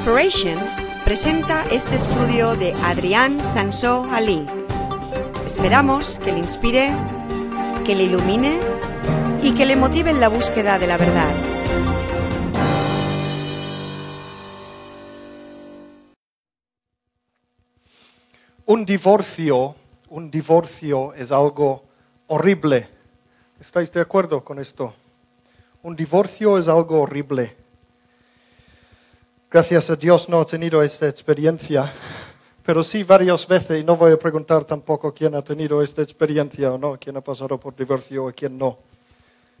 Inspiration presenta este estudio de Adrián Sansó Ali. Esperamos que le inspire, que le ilumine y que le motive en la búsqueda de la verdad. Un divorcio, un divorcio es algo horrible. ¿Estáis de acuerdo con esto? Un divorcio es algo horrible. Gracias a Dios no he tenido esta experiencia, pero sí varias veces, y no voy a preguntar tampoco quién ha tenido esta experiencia o no, quién ha pasado por divorcio o quién no.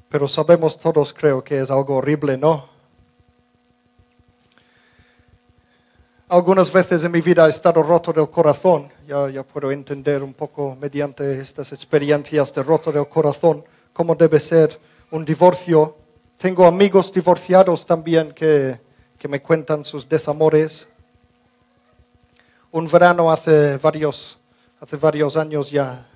Pero sabemos todos, creo, que es algo horrible, ¿no? Algunas veces en mi vida he estado roto del corazón, ya, ya puedo entender un poco mediante estas experiencias de roto del corazón cómo debe ser un divorcio. Tengo amigos divorciados también que, que me cuentan sus desamores. Un verano hace varios, hace varios años ya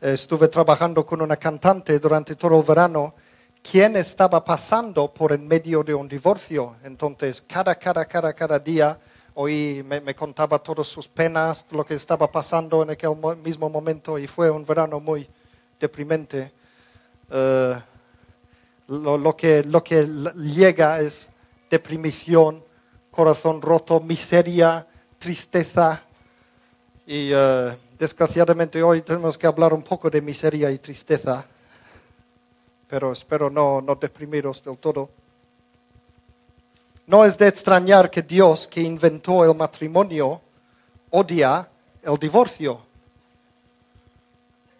eh, estuve trabajando con una cantante durante todo el verano quien estaba pasando por en medio de un divorcio. Entonces, cada, cada, cada, cada día oí, me, me contaba todas sus penas, lo que estaba pasando en aquel mo- mismo momento y fue un verano muy deprimente. Eh, lo, lo que, lo que llega es deprimición, corazón roto, miseria, tristeza. Y eh, desgraciadamente hoy tenemos que hablar un poco de miseria y tristeza, pero espero no, no deprimiros del todo. No es de extrañar que Dios, que inventó el matrimonio, odia el divorcio.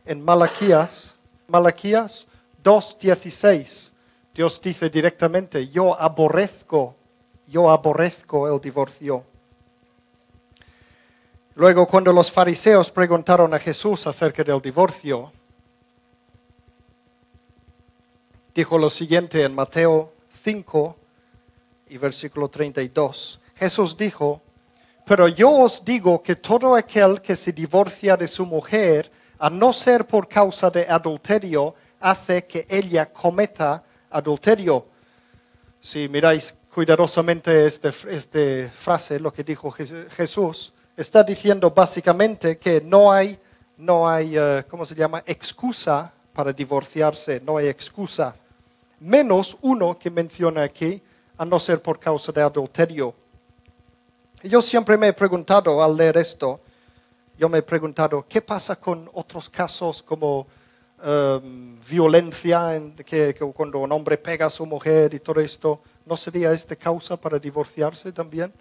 En Malaquías, Malaquías 2.16, Dios dice directamente, yo aborrezco, yo aborrezco el divorcio. Luego, cuando los fariseos preguntaron a Jesús acerca del divorcio, dijo lo siguiente en Mateo 5 y versículo 32. Jesús dijo, pero yo os digo que todo aquel que se divorcia de su mujer, a no ser por causa de adulterio, hace que ella cometa adulterio. Si miráis cuidadosamente esta este frase, lo que dijo Jes- Jesús, está diciendo básicamente que no hay, no hay eh, ¿cómo se llama?, excusa para divorciarse, no hay excusa. Menos uno que menciona aquí, a no ser por causa de adulterio. Yo siempre me he preguntado al leer esto, yo me he preguntado, ¿qué pasa con otros casos como em, violencia, en que, cuando un hombre pega a su mujer y todo esto? ¿No sería este causa para divorciarse también?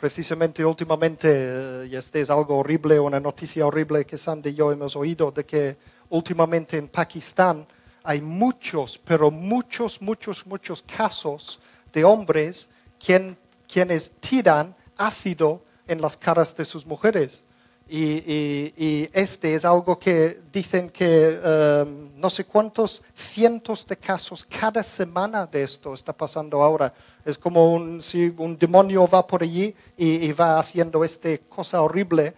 Precisamente últimamente, eh, y este es algo horrible, una noticia horrible que Sandy y yo hemos oído, de que últimamente en Pakistán hay muchos, pero muchos, muchos, muchos casos de hombres quien- quienes tiran ácido en las caras de sus mujeres. Y, este es algo que dicen que em, no sé cuántos cientos de casos cada semana de esto está pasando ahora. Es como un, si un demonio va por allí y, va haciendo esta cosa horrible.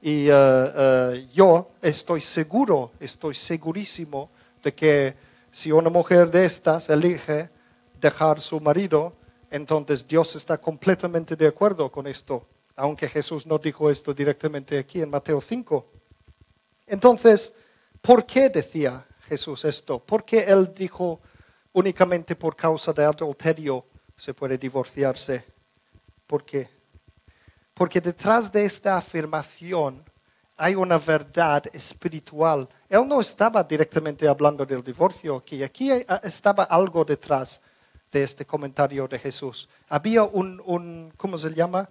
Y eh, yo estoy seguro, estoy segurísimo de que si una mujer de estas elige dejar su marido, entonces Dios está completamente de acuerdo con esto, aunque Jesús no dijo esto directamente aquí en Mateo 5. Entonces, ¿por qué decía Jesús esto? ¿Por qué él dijo únicamente por causa de adulterio se puede divorciarse? ¿Por qué? Porque detrás de esta afirmación hay una verdad espiritual. Él no estaba directamente hablando del divorcio aquí. Aquí estaba algo detrás de este comentario de Jesús. Había un ¿cómo se llama?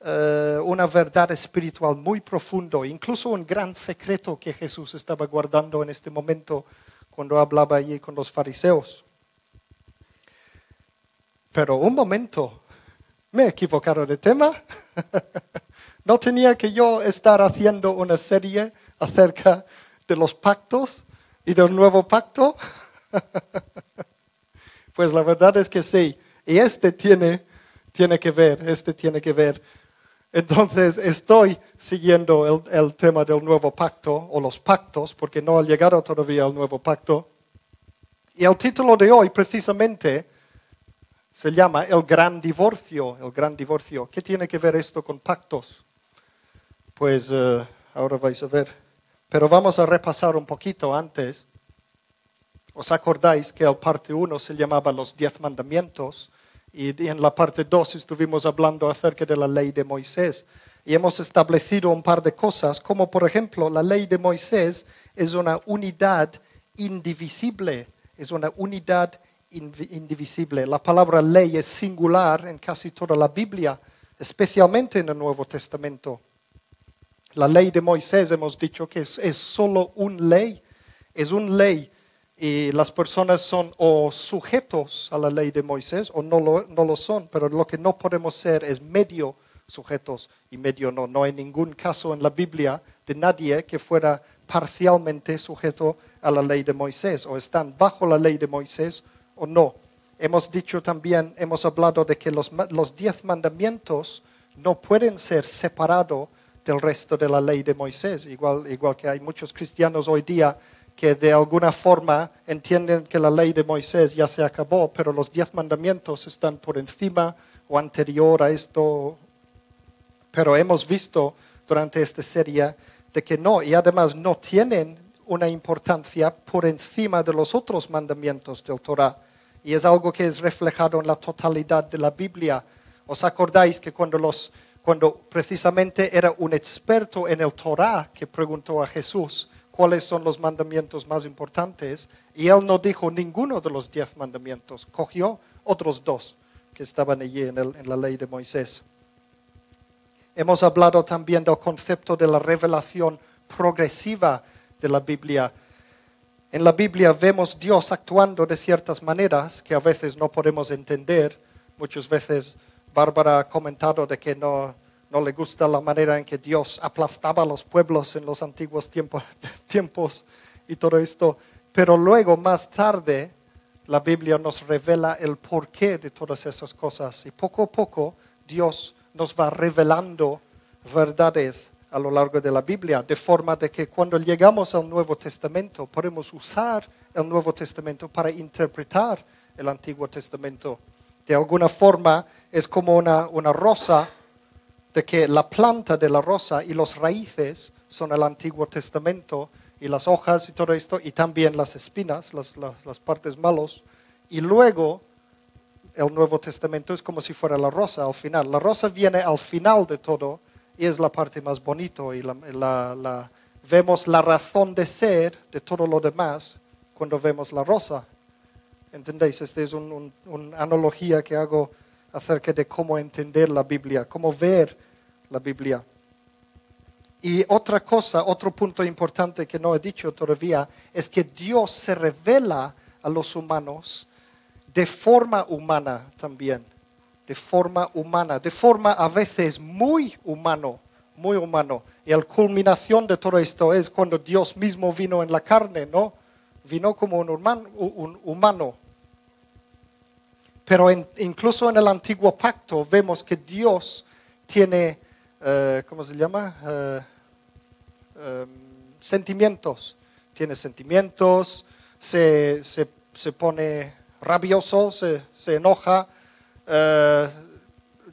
Eh, una verdad espiritual muy profundo, incluso un gran secreto que Jesús estaba guardando en este momento cuando hablaba allí con los fariseos. Pero un momento, me he equivocado de tema. ¿No tenía que yo estar haciendo una serie acerca de los pactos y del nuevo pacto? pues la verdad es que sí. Y este tiene, tiene que ver, este tiene que ver. Entonces estoy siguiendo el, tema del nuevo pacto o los pactos, porque no ha llegado todavía al nuevo pacto. Y el título de hoy precisamente se llama el gran divorcio, el gran divorcio. ¿Qué tiene que ver esto con pactos? Pues eh, ahora vais a ver. Pero vamos a repasar un poquito antes. ¿Os acordáis que el parte 1 se llamaba los diez mandamientos? Y en la parte 2 estuvimos hablando acerca de la ley de Moisés. Y hemos establecido un par de cosas, como por ejemplo la ley de Moisés es una unidad indivisible, es una unidad indivisible. La palabra ley es singular en casi toda la Biblia, especialmente en el Nuevo Testamento. La ley de Moisés hemos dicho que es, solo un ley, es un ley y las personas son o sujetos a la ley de Moisés o no lo, no lo son, pero lo que no podemos ser es medio sujetos y medio no. No hay ningún caso en la Biblia de nadie que fuera parcialmente sujeto a la ley de Moisés o están bajo la ley de Moisés o no. Hemos dicho también, hemos hablado de que los, diez mandamientos no pueden ser separados del resto de la ley de Moisés, igual, igual que hay muchos cristianos hoy día que de alguna forma entienden que la ley de Moisés ya se acabó, pero los diez mandamientos están por encima o anterior a esto. Pero hemos visto durante esta serie de que no, y además no tienen una importancia por encima de los otros mandamientos del Torah y es algo que es reflejado en la totalidad de la Biblia. ¿Os acordáis que cuando, los, cuando precisamente era un experto en el Torah que preguntó a Jesús cuáles son los mandamientos más importantes y él no dijo ninguno de los diez mandamientos, cogió otros dos que estaban allí en, la ley de Moisés. Hemos hablado también del concepto de la revelación progresiva de la Biblia en la Biblia vemos Dios actuando de ciertas maneras que a veces no podemos entender. Muchas veces Bárbara ha comentado de que no, no le gusta la manera en que Dios aplastaba a los pueblos en los antiguos tiempos, y todo esto. Pero luego, más tarde, la Biblia nos revela el porqué de todas esas cosas. Y poco a poco Dios nos va revelando verdades a lo largo de la Biblia, de forma de que cuando llegamos al Nuevo Testamento podemos usar el Nuevo Testamento para interpretar el Antiguo Testamento. De alguna forma es como una, una rosa, de que la planta de la rosa y los raíces son el Antiguo Testamento y las hojas y todo esto, y también las espinas, las, las, partes malos, y luego el Nuevo Testamento es como si fuera la rosa al final. La rosa viene al final de todo y es la parte más bonita y la, vemos la razón de ser de todo lo demás cuando vemos la rosa. ¿Entendéis? Esta es una analogía que hago acerca de cómo entender la Biblia, cómo ver la Biblia. Y otra cosa, otro punto importante que no he dicho todavía, es que Dios se revela a los humanos de forma humana también de forma humana, de forma a veces muy humano, muy humano. Y la culminación de todo esto es cuando Dios mismo vino en la carne, ¿no? Vino como un humano. Pero incluso en el antiguo pacto vemos que Dios tiene, eh, ¿cómo se llama? Eh, em, sentimientos. Tiene sentimientos, se, pone rabioso, se, se enoja, eh,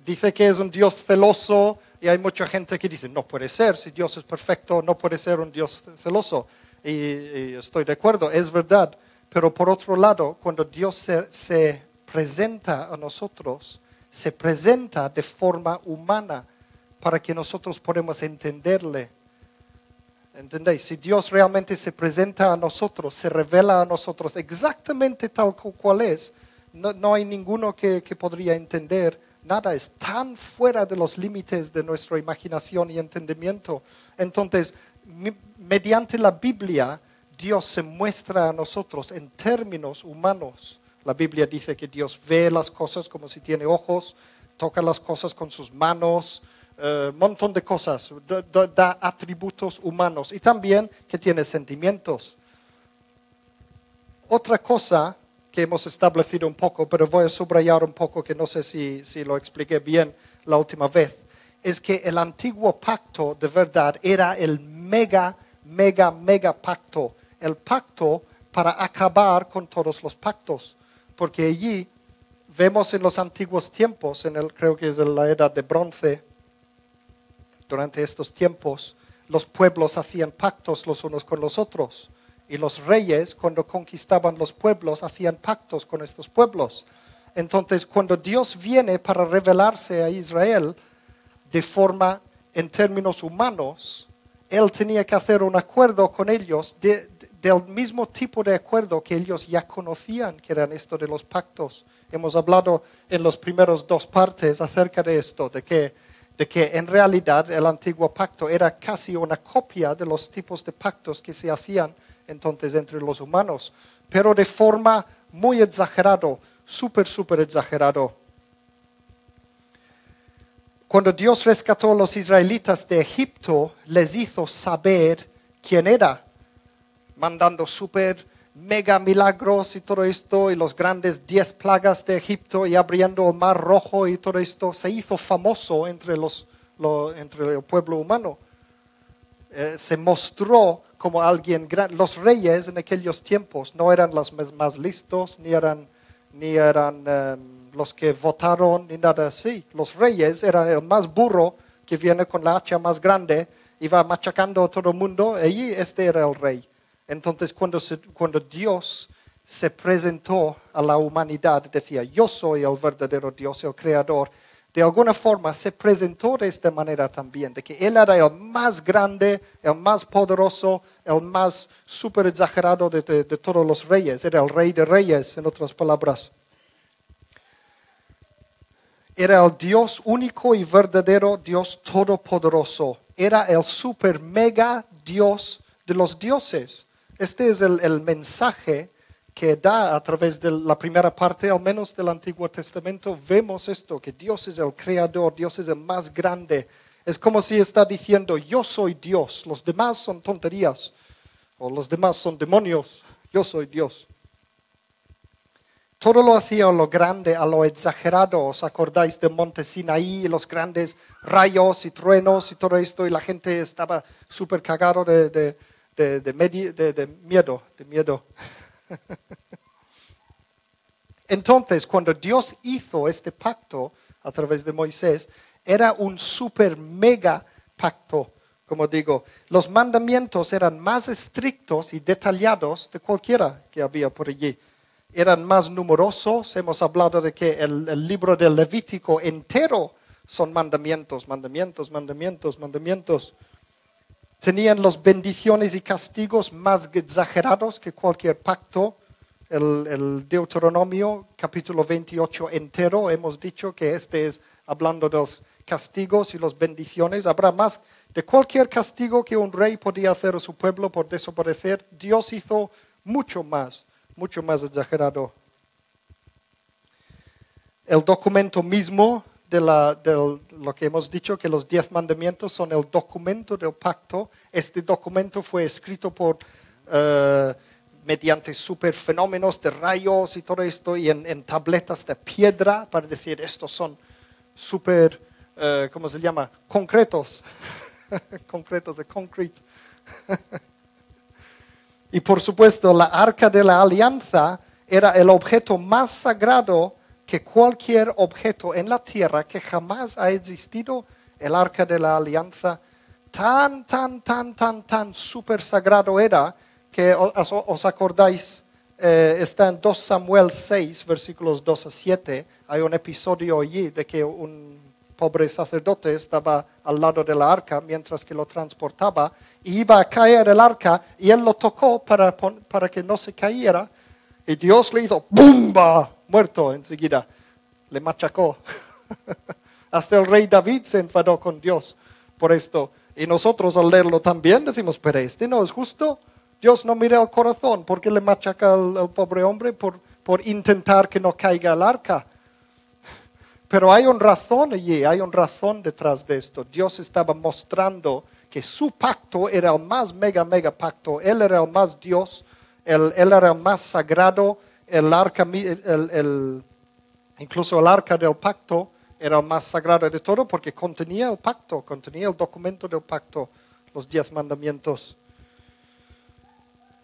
dice que es un Dios celoso y hay mucha gente que dice, no puede ser, si Dios es perfecto, no puede ser un Dios celoso. Y, estoy de acuerdo, es verdad. Pero por otro lado, cuando Dios se, se presenta a nosotros, se presenta de forma humana para que nosotros podamos entenderle. ¿Entendéis? Si Dios realmente se presenta a nosotros, se revela a nosotros exactamente tal cual es, no, hay ninguno que, podría entender nada, es tan fuera de los límites de nuestra imaginación y entendimiento. Entonces, mediante la Biblia, Dios se muestra a nosotros en términos humanos. La Biblia dice que Dios ve las cosas como si tiene ojos, toca las cosas con sus manos, eh, montón de cosas, da atributos humanos y también que tiene sentimientos. Otra cosa que hemos establecido un poco, pero voy a subrayar un poco que no sé si, si lo expliqué bien la última vez, es que el antiguo pacto de verdad era el mega, mega, mega pacto, el pacto para acabar con todos los pactos, porque allí vemos en los antiguos tiempos, en el, creo que es en la edad de bronce, durante estos tiempos, los pueblos hacían pactos los unos con los otros. Y los reyes, cuando conquistaban los pueblos, hacían pactos con estos pueblos. Entonces, cuando Dios viene para revelarse a Israel de forma, en términos humanos, Él tenía que hacer un acuerdo con ellos del mismo tipo de acuerdo que ellos ya conocían, que eran esto de los pactos. Hemos hablado en los primeros dos partes acerca de esto, de que, de que en realidad el antiguo pacto era casi una copia de los tipos de pactos que se hacían entonces entre los humanos, pero de forma muy exagerado, súper, súper exagerado. Cuando Dios rescató a los israelitas de Egipto, les hizo saber quién era, mandando súper mega milagros y todo esto, y los grandes diez plagas de Egipto, y abriendo el mar rojo y todo esto, se hizo famoso entre, los, entre el pueblo humano. Eh, se mostró como alguien grande. Los reyes en aquellos tiempos no eran los más listos, ni eran, ni eran em, los que votaron, ni nada así. Los reyes eran el más burro que viene con la hacha más grande y va machacando a todo el mundo. Y este era el rey. Entonces, cuando, cuando Dios se presentó a la humanidad, decía, yo soy el verdadero Dios, el creador de alguna forma se presentó de esta manera también, de que Él era el más grande, el más poderoso, el más super exagerado de, todos los reyes, era el rey de reyes, en otras palabras. Era el Dios único y verdadero, Dios todopoderoso. Era el super mega Dios de los dioses. Este es el, mensaje que da a través de la primera parte, al menos del Antiguo Testamento, vemos esto, que Dios es el creador, Dios es el más grande. Es como si está diciendo, yo soy Dios, los demás son tonterías, o los demás son demonios, yo soy Dios. Todo lo hacía a lo grande, a lo exagerado. ¿Os acordáis de Monte Sinaí, los grandes rayos y truenos y todo esto? Y la gente estaba súper cagado de, de, miedo, de miedo. Entonces, cuando Dios hizo este pacto a través de Moisés, era un super mega pacto, como digo. Los mandamientos eran más estrictos y detallados de cualquiera que había por allí. Eran más numerosos. Hemos hablado de que el, el libro del Levítico entero son mandamientos, mandamientos, mandamientos, mandamientos tenían las bendiciones y castigos más exagerados que cualquier pacto. El, Deuteronomio capítulo 28 entero, hemos dicho que este es hablando de los castigos y las bendiciones. Habrá más de cualquier castigo que un rey podía hacer a su pueblo por desaparecer. Dios hizo mucho más, mucho más exagerado. El documento mismo de, lo que hemos dicho, que los diez mandamientos son el documento del pacto. Este documento fue escrito por, uh, mediante super fenómenos de rayos y todo esto, y en, tabletas de piedra, para decir, estos son super, uh, ¿cómo se llama? Concretos. concretos de concrete. y por supuesto, la arca de la alianza era el objeto más sagrado que cualquier objeto en la tierra que jamás ha existido, el arca de la alianza, tan, tan, tan, tan, tan súper sagrado era que os, acordáis, eh, está en 2 Samuel 6, versículos 2 a 7, hay un episodio allí de que un pobre sacerdote estaba al lado de la arca mientras que lo transportaba y iba a caer el arca y él lo tocó para, para que no se cayera y Dios le hizo ¡bumba! muerto enseguida, le machacó. Hasta el rey David se enfadó con Dios por esto. Y nosotros al leerlo también decimos, pero este no es justo. Dios no mira el corazón. ¿Por qué le machaca al, pobre hombre? Por, por intentar que no caiga el arca. Pero hay una razón allí, hay una razón detrás de esto. Dios estaba mostrando que su pacto era el más mega, mega pacto. Él era el más Dios, él, él era el más sagrado, el arca, el, incluso el arca del pacto era el más sagrado de todo porque contenía el pacto, contenía el documento del pacto, los diez mandamientos.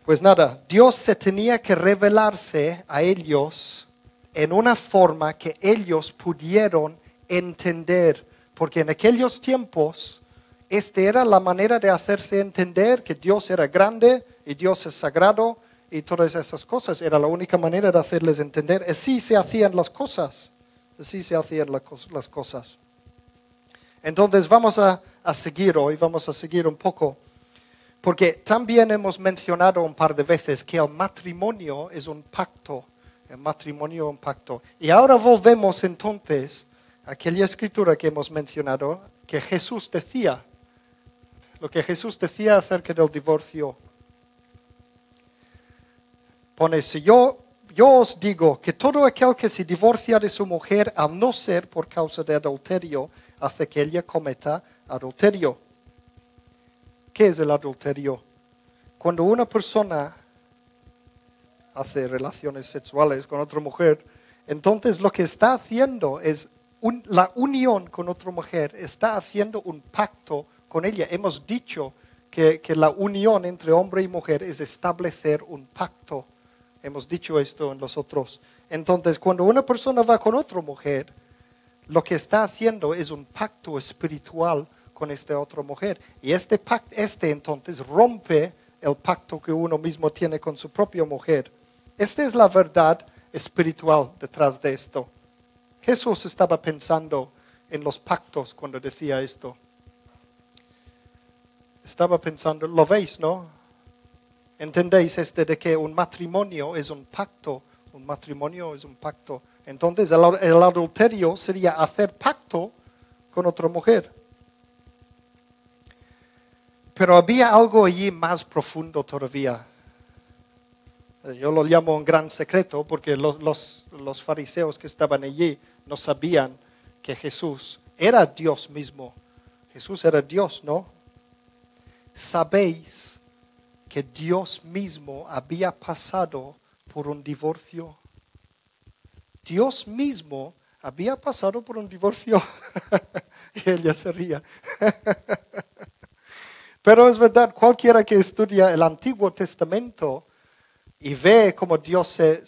Pues nada, Dios se tenía que revelarse a ellos en una forma que ellos pudieron entender, porque en aquellos tiempos esta era la manera de hacerse entender que Dios era grande y Dios es sagrado y todas esas cosas. Era la única manera de hacerles entender. Así se hacían las cosas. Así se hacían las cosas. Entonces vamos a, a seguir hoy, vamos a seguir un poco, porque también hemos mencionado un par de veces que el matrimonio es un pacto. El matrimonio es un pacto. Y ahora volvemos entonces a aquella escritura que hemos mencionado, que Jesús decía lo que Jesús decía acerca del divorcio. Pone, si yo, yo os digo que todo aquel que se divorcia de su mujer, al no ser por causa de adulterio, hace que ella cometa adulterio. ¿Qué es el adulterio? Cuando una persona hace relaciones sexuales con otra mujer, entonces lo que está haciendo es la unión con otra mujer, está haciendo un pacto con ella. Hemos dicho que, la unión entre hombre y mujer es establecer un pacto. Hemos dicho esto en los otros. Entonces, cuando una persona va con otra mujer, lo que está haciendo es un pacto espiritual con esta otra mujer. Y este pacto, este entonces rompe el pacto que uno mismo tiene con su propia mujer. Esta es la verdad espiritual detrás de esto. Jesús estaba pensando en los pactos cuando decía esto estaba pensando, lo veis, ¿no? ¿Entendéis este de que un matrimonio es un pacto? Un matrimonio es un pacto. Entonces el, adulterio sería hacer pacto con otra mujer. Pero había algo allí más profundo todavía. Yo lo llamo un gran secreto porque los, los, fariseos que estaban allí no sabían que Jesús era Dios mismo. Jesús era Dios, ¿no? ¿Sabéis que Dios mismo había pasado por un divorcio? Dios mismo había pasado por un divorcio. y ella se. Pero es verdad, cualquiera que estudia el Antiguo Testamento y ve cómo Dios se,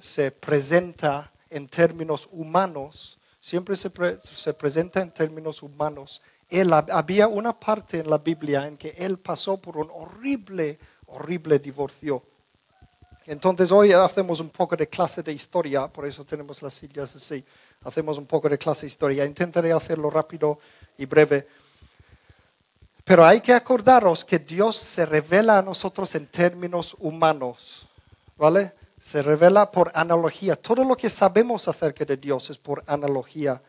se, presenta en términos humanos, siempre se, se presenta en términos humanos había una parte en la Biblia en que él pasó por un horrible, horrible divorcio. Entonces hoy hacemos un poco de clase de historia, por eso tenemos las sillas así. Hacemos un poco de clase de historia. Intentaré hacerlo rápido y breve. Pero hay que acordaros que Dios se revela a nosotros en términos humanos, ¿vale? Se revela por analogía. Todo lo que sabemos acerca de Dios es por analogía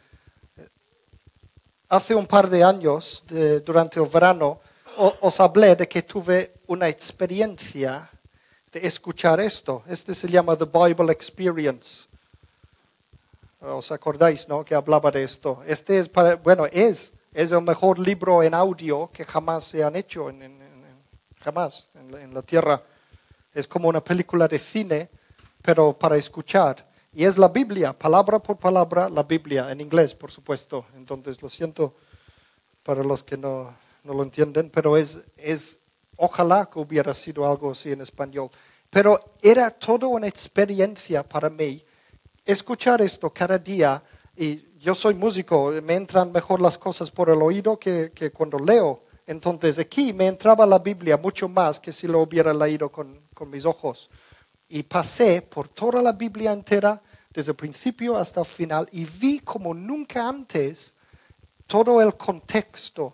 hace un par de años, durante el verano, os hablé de que tuve una experiencia de escuchar esto. Este se llama The Bible Experience. ¿Os acordáis, no? Que hablaba de esto. Este es, bueno, es, es el mejor libro en audio que jamás se han hecho, en, jamás, en la tierra. Es como una película de cine, pero para escuchar. Y es la Biblia, palabra por palabra, la Biblia, en inglés, por supuesto. Entonces, lo siento para los que no, no lo entienden, pero es, es, ojalá que hubiera sido algo así en español. Pero era toda una experiencia para mí escuchar esto cada día. Y yo soy músico, me entran mejor las cosas por el oído que, que cuando leo. Entonces aquí me entraba la Biblia mucho más que si lo hubiera leído con, con mis ojos y pasé por toda la Biblia entera, desde el principio hasta el final, y vi como nunca antes todo el contexto,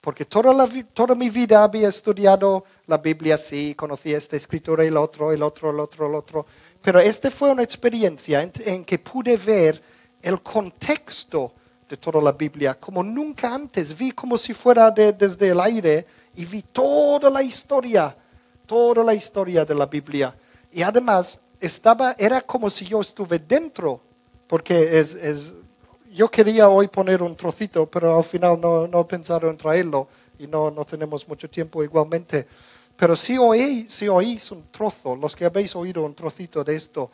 porque toda, la, toda mi vida había estudiado la Biblia, sí, conocía esta escritura el otro, el otro, el otro, el otro, pero esta fue una experiencia en, que pude ver el contexto de toda la Biblia, como nunca antes, vi como si fuera desde el aire y vi toda la historia, toda la historia de la Biblia. Y además estaba, era como si yo estuve dentro, porque es, es, yo quería hoy poner un trocito, pero al final no, no he pensado en traerlo y no, no tenemos mucho tiempo igualmente. Pero si, oí, si oís un trozo, los que habéis oído un trocito de esto,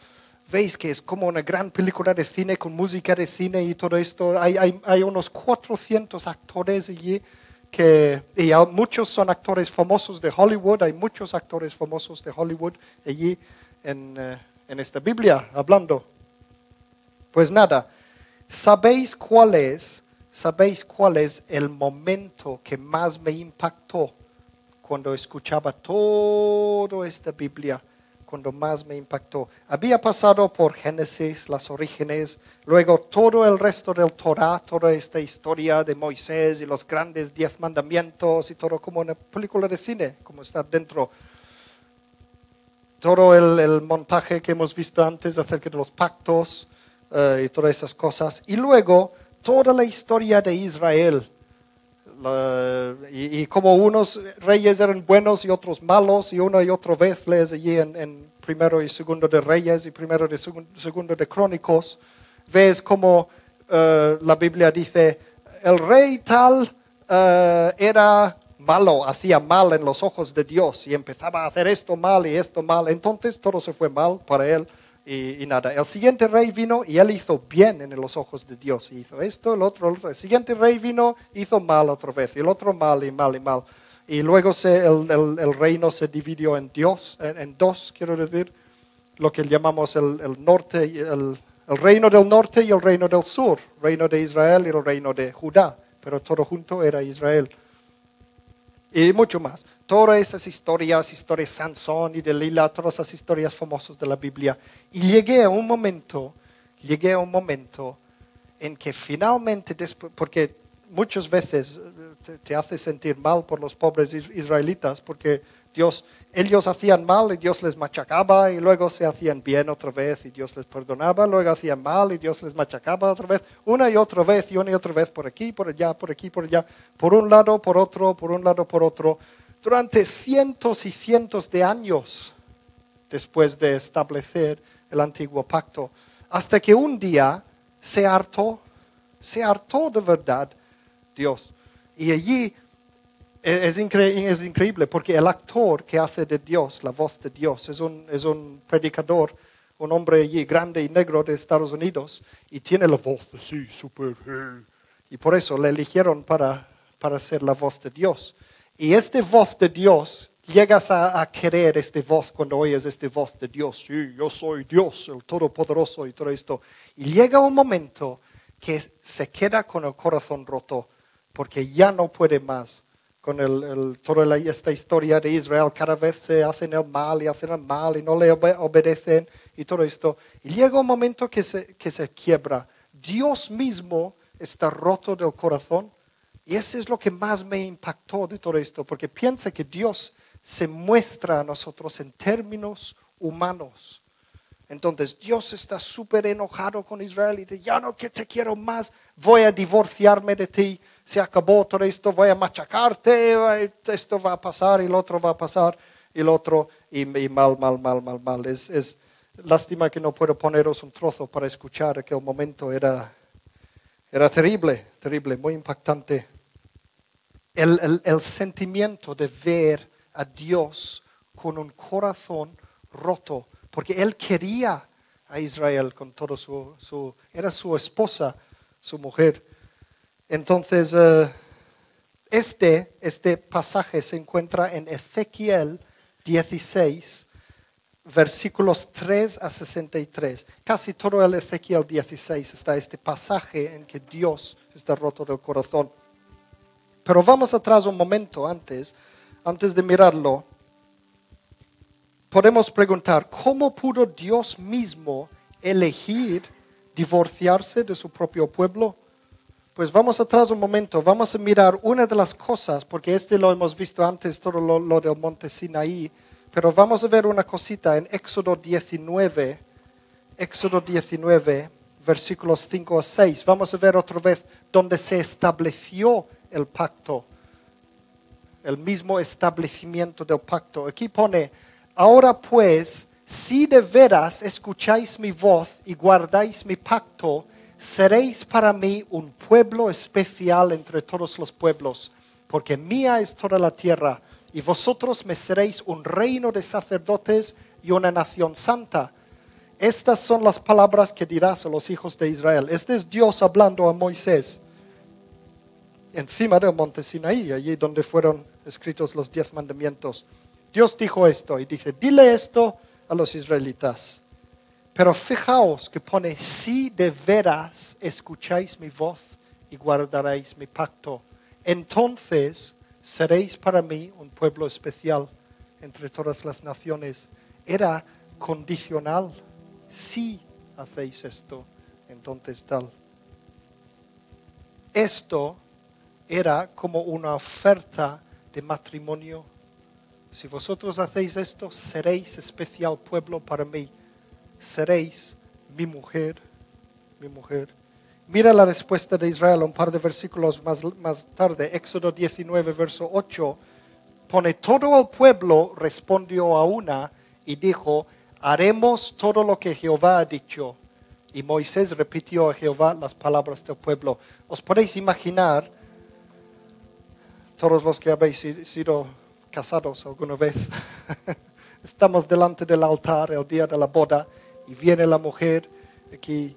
veis que es como una gran película de cine con música de cine y todo esto. Hay, hay, hay unos 400 actores allí que y muchos son actores famosos de Hollywood, hay muchos actores famosos de Hollywood allí en, eh, en esta Biblia hablando. Pues nada, ¿sabéis cuál es? ¿Sabéis cuál es el momento que más me impactó cuando escuchaba toda esta Biblia? Cuando más me impactó. Había pasado por Génesis, las orígenes, luego todo el resto del Torah, toda esta historia de Moisés y los grandes diez mandamientos y todo como una película de cine, como está dentro. Todo el, montaje que hemos visto antes acerca de los pactos eh, y todas esas cosas. Y luego toda la historia de Israel. Y, como unos reyes eran buenos y otros malos, y una y otra vez lees allí en primero y segundo de Reyes y primero y segundo de Crónicos, ves como eh, la Biblia dice, el rey tal eh, era malo, hacía mal en los ojos de Dios y empezaba a hacer esto mal y esto mal, entonces todo se fue mal para él y, nada. El siguiente rey vino y él hizo bien en los ojos de Dios, y hizo esto, el otro, el otro. El siguiente rey vino, hizo mal otra vez, y el otro mal y mal y mal. Y luego se, el, reino se dividió en, Dios, en, dos, quiero decir, lo que llamamos el, norte, el, el reino del norte y el reino del sur, reino de Israel y el reino de Judá, pero todo junto era Israel. Y mucho más. Todas esas historias, historias de Sansón y de Lila, todas esas historias famosas de la Biblia. Y llegué a un momento, llegué a un momento en que finalmente, porque muchas veces te, hace sentir mal por los pobres israelitas, porque Dios, ellos hacían mal y Dios les machacaba y luego se hacían bien otra vez y Dios les perdonaba, luego hacían mal y Dios les machacaba otra vez, una y otra vez y una y otra vez por aquí, por allá, por aquí, por allá, por un lado, por otro, por un lado, por otro, durante cientos y cientos de años después de establecer el antiguo pacto, hasta que un día se hartó, se hartó de verdad Dios. Y allí es, increíble porque el actor que hace de Dios, la voz de Dios, es un, es un predicador, un hombre allí grande y negro de Estados Unidos y tiene la voz así, súper... Y por eso le eligieron para, para ser la voz de Dios. Y esta voz de Dios, llegas a, querer esta voz cuando oyes esta voz de Dios. Sí, yo soy Dios, el Todopoderoso y todo esto. Y llega un momento que se queda con el corazón roto porque ya no puede más con el, toda esta historia de Israel. Cada vez se hacen el mal y hacen el mal y no le obedecen y todo esto. Y llega un momento que se, que se quiebra. Dios mismo está roto del corazón. Y eso es lo que más me impactó de todo esto, porque piensa que Dios se muestra a nosotros en términos humanos. Entonces Dios está súper enojado con Israel y dice, ya no que te quiero más, voy a divorciarme de ti, se acabó todo esto, voy a machacarte, esto va a pasar y el otro va a pasar y el otro, y, mal, mal, mal, mal, mal. Es, lástima que no puedo poneros un trozo para escuchar aquel momento, era, era terrible, terrible, muy impactante. El, sentimiento de ver a Dios con un corazón roto, porque Él quería a Israel con todo su, su era su esposa, su mujer. Entonces, eh, este, este pasaje se encuentra en Ezequiel 16, versículos 3 a 63. Casi todo el Ezequiel 16 está este pasaje en que Dios está roto del corazón. Pero vamos atrás un momento antes, antes de mirarlo. Podemos preguntar, ¿cómo pudo Dios mismo elegir divorciarse de su propio pueblo? Pues vamos atrás un momento, vamos a mirar una de las cosas, porque este lo hemos visto antes, todo lo, del monte Sinaí, pero vamos a ver una cosita en Éxodo 19, Éxodo 19, versículos 5 a 6. Vamos a ver otra vez donde se estableció el pacto, el mismo establecimiento del pacto. Aquí pone, ahora pues, si de veras escucháis mi voz y guardáis mi pacto, seréis para mí un pueblo especial entre todos los pueblos, porque mía es toda la tierra, y vosotros me seréis un reino de sacerdotes y una nación santa. Estas son las palabras que dirás a los hijos de Israel. Este es Dios hablando a Moisés encima del monte Sinaí, allí donde fueron escritos los diez mandamientos. Dios dijo esto y dice, dile esto a los israelitas. Pero fijaos que pone, si de veras escucháis mi voz y guardaréis mi pacto, entonces seréis para mí un pueblo especial entre todas las naciones. Era condicional. Si hacéis esto, entonces tal. Esto era como una oferta de matrimonio. Si vosotros hacéis esto, seréis especial pueblo para mí seréis mi mujer, mi mujer. Mira la respuesta de Israel un par de versículos más, más tarde, Éxodo 19, verso 8, pone, todo el pueblo respondió a una y dijo, haremos todo lo que Jehová ha dicho. Y Moisés repitió a Jehová las palabras del pueblo. ¿Os podéis imaginar, todos los que habéis sido casados alguna vez, estamos delante del altar el día de la boda y viene la mujer aquí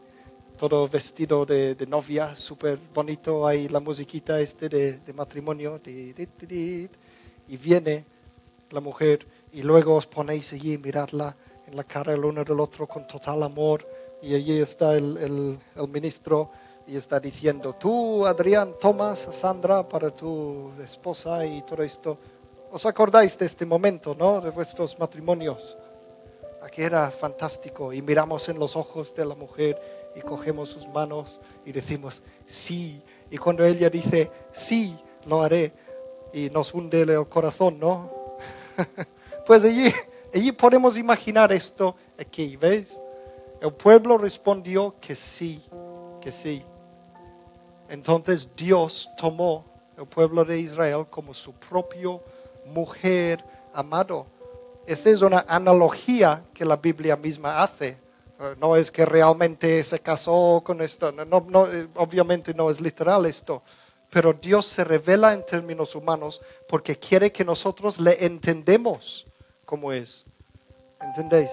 todo vestido de, novia, súper bonito, hay la musiquita este de, matrimonio, y viene la mujer y luego os ponéis allí mirarla en la cara el uno del otro con total amor y allí está el, el ministro y está diciendo, tú Adrián tomas a Sandra para tu esposa y todo esto. ¿Os acordáis de este momento, no? De vuestros matrimonios. Aquí era fantástico y miramos en los ojos de la mujer y cogemos sus manos y decimos, sí. Y cuando ella dice, sí, lo haré, y nos hunde el corazón, ¿no? pues allí, allí podemos imaginar esto aquí, ¿ves? El pueblo respondió que sí, que sí. Entonces Dios tomó el pueblo de Israel como su propio mujer amado. Esta es una analogía que la Biblia misma hace. Eh, no es que realmente se casó con esto, no, eh, obviamente no es literal esto, pero Dios se revela en términos humanos porque quiere que nosotros le entendemos como es. ¿Entendéis?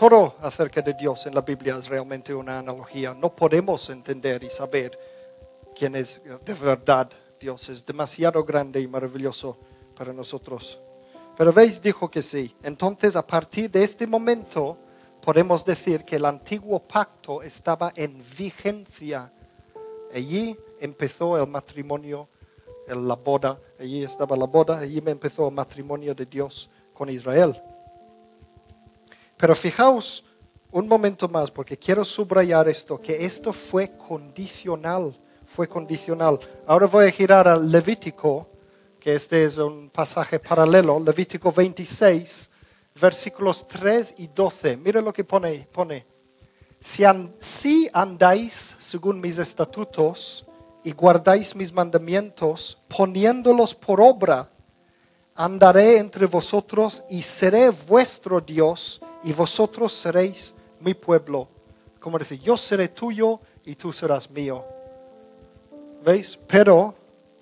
Todo acerca de Dios en la Biblia es realmente una analogía. No podemos entender y saber quién es de verdad Dios. Es demasiado grande y maravilloso para nosotros. Pero veis, dijo que sí. Entonces, a partir de este momento, podemos decir que el antiguo pacto estaba en vigencia. Allí empezó el matrimonio, la boda, allí estaba la boda, allí empezó el matrimonio de Dios con Israel. Pero fijaos un momento más, porque quiero subrayar esto, que esto fue condicional, fue condicional. Ahora voy a girar al Levítico que este es un pasaje paralelo, Levítico 26, versículos 3 y 12. Mire lo que pone, pone. Si, si andáis según mis estatutos y guardáis mis mandamientos, poniéndolos por obra, andaré entre vosotros y seré vuestro Dios y vosotros seréis mi pueblo. Como decir, yo seré tuyo y tú serás mío. ¿Veis? Pero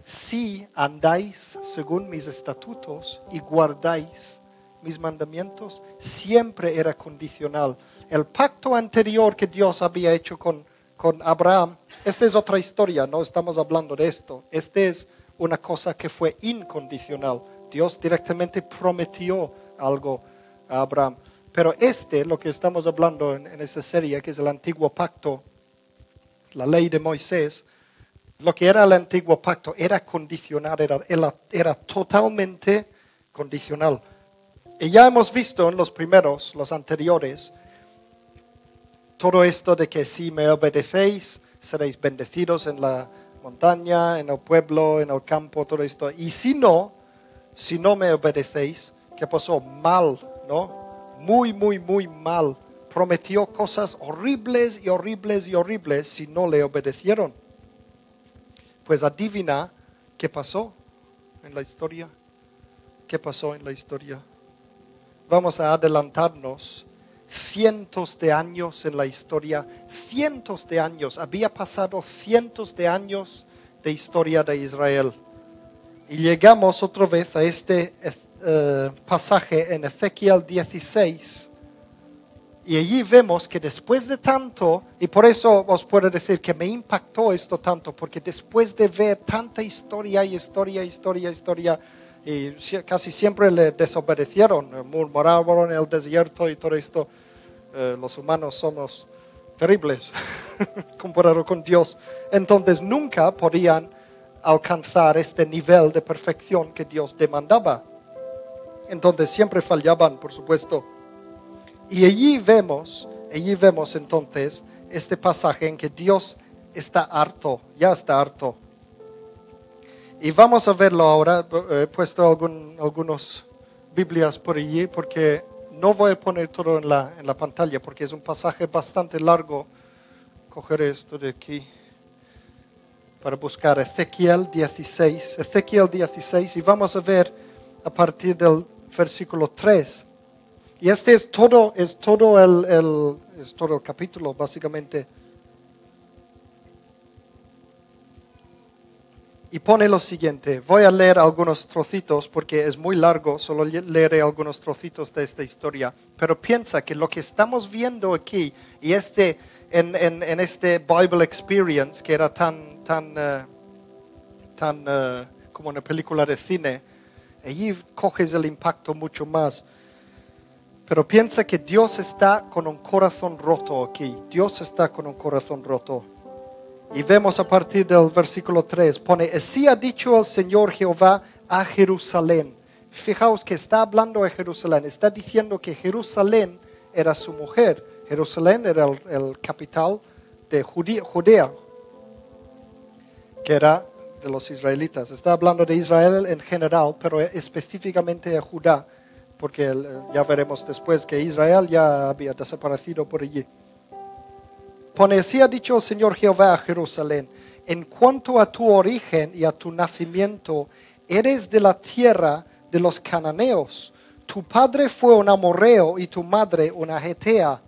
si andáis según mis estatutos y guardáis mis mandamientos, siempre era condicional. El pacto anterior que Dios había hecho con, con Abraham, esta es otra historia, no estamos hablando de esto. Esta es una cosa que fue incondicional. Dios directamente prometió algo a Abraham. Pero este, lo que estamos hablando en, en esta serie, que es el antiguo pacto, la ley de Moisés, lo que era el antiguo pacto era condicional, era, era, totalmente condicional. Y ya hemos visto en los primeros, los anteriores, todo esto de que si me obedecéis, seréis bendecidos en la montaña, en el pueblo, en el campo, todo esto. Y si no, si no me obedecéis, ¿qué pasó? Mal, ¿no? Muy, muy, muy mal. Prometió cosas horribles y horribles y horribles si no le obedecieron. Pues adivina qué pasó en la historia. ¿Qué pasó en la historia? Vamos a adelantarnos cientos de años en la historia, cientos de años. Había pasado cientos de años de historia de Israel. Y llegamos otra vez a este eh, pasaje en Ezequiel 16, y allí vemos que después de tanto, y por eso os puedo decir que me impactó esto tanto, porque después de ver tanta historia, historia, historia, historia, y casi siempre le desobedecieron, murmuraron en el desierto y todo esto, eh, los humanos somos terribles comparado con Dios. Entonces nunca podían alcanzar este nivel de perfección que Dios demandaba. Entonces siempre fallaban, por supuesto. Y allí vemos, allí vemos entonces este pasaje en que Dios está harto, ya está harto. Y vamos a verlo ahora, he puesto algún, algunos Biblias por allí porque no voy a poner todo en la, en la pantalla porque es un pasaje bastante largo. Cogeré esto de aquí para buscar Ezequiel 16, Ezequiel 16 y vamos a ver a partir del versículo 3. Y este es todo, es todo el, el, es todo el capítulo, básicamente. Y pone lo siguiente, voy a leer algunos trocitos porque es muy largo, solo leeré algunos trocitos de esta historia, pero piensa que lo que estamos viendo aquí y este, en, en, este Bible Experience, que era tan, tan, uh, tan uh, como una película de cine, allí coges el impacto mucho más. Pero piensa que Dios está con un corazón roto aquí, Dios está con un corazón roto. Y vemos a partir del versículo 3, pone, así ha dicho el Señor Jehová a Jerusalén. Fijaos que está hablando de Jerusalén, está diciendo que Jerusalén era su mujer. Jerusalén era el, capital de Judea, que era de los israelitas. Está hablando de Israel en general, pero específicamente de Judá, porque ya veremos después que Israel ya había desaparecido por allí. Pone, ha dicho el Señor Jehová a Jerusalén, en cuanto a tu origen y a tu nacimiento, eres de la tierra de los cananeos. Tu padre fue un amorreo y tu madre una getea.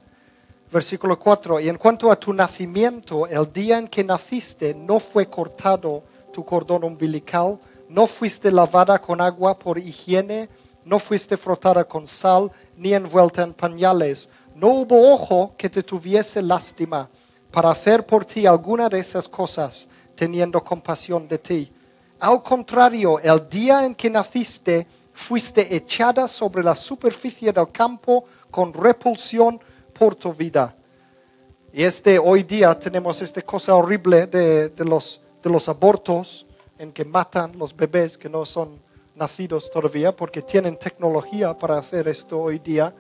Versículo 4. Y en cuanto a tu nacimiento, el día en que naciste no fue cortado tu cordón umbilical, no fuiste lavada con agua por higiene, no fuiste frotada con sal, ni envuelta en pañales no hubo ojo que te tuviese lástima para hacer por ti alguna de esas cosas, teniendo compasión de ti. Al contrario, el día en que naciste, fuiste echada sobre la superficie del campo con repulsión por tu vida. Y este, hoy día tenemos esta cosa horrible de, de, los, de los abortos, en que matan los bebés que no son nacidos todavía, porque tienen tecnología para hacer esto hoy día.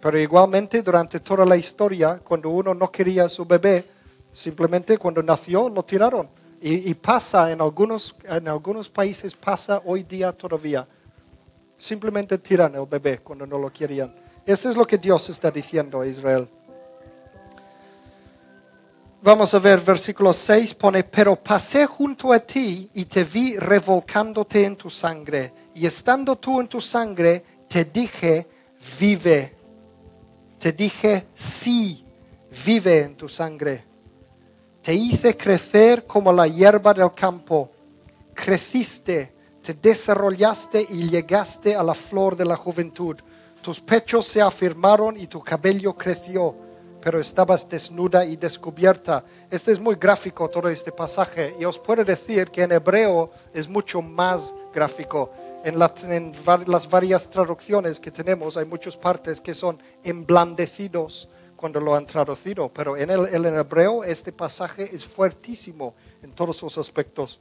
Pero igualmente durante toda la historia, cuando uno no quería a su bebé, simplemente cuando nació lo tiraron. Y, pasa en algunos, en algunos países, pasa hoy día todavía. Simplemente tiran el bebé cuando no lo querían. Eso es lo que Dios está diciendo a Israel. Vamos a ver, versículo 6 pone, pero pasé junto a ti y te vi revolcándote en tu sangre. Y estando tú en tu sangre, te dije, vive te dije, sí, vive en tu sangre. Te hice crecer como la hierba del campo. Creciste, te desarrollaste y llegaste a la flor de la juventud. Tus pechos se afirmaron y tu cabello creció, pero estabas desnuda y descubierta. Este es muy gráfico todo este pasaje y os puedo decir que en hebreo es mucho más gráfico en, las varias traducciones que tenemos hay muchas partes que son emblandecidos cuando lo han traducido, pero en el, el hebreo este pasaje es fuertísimo en todos sus aspectos.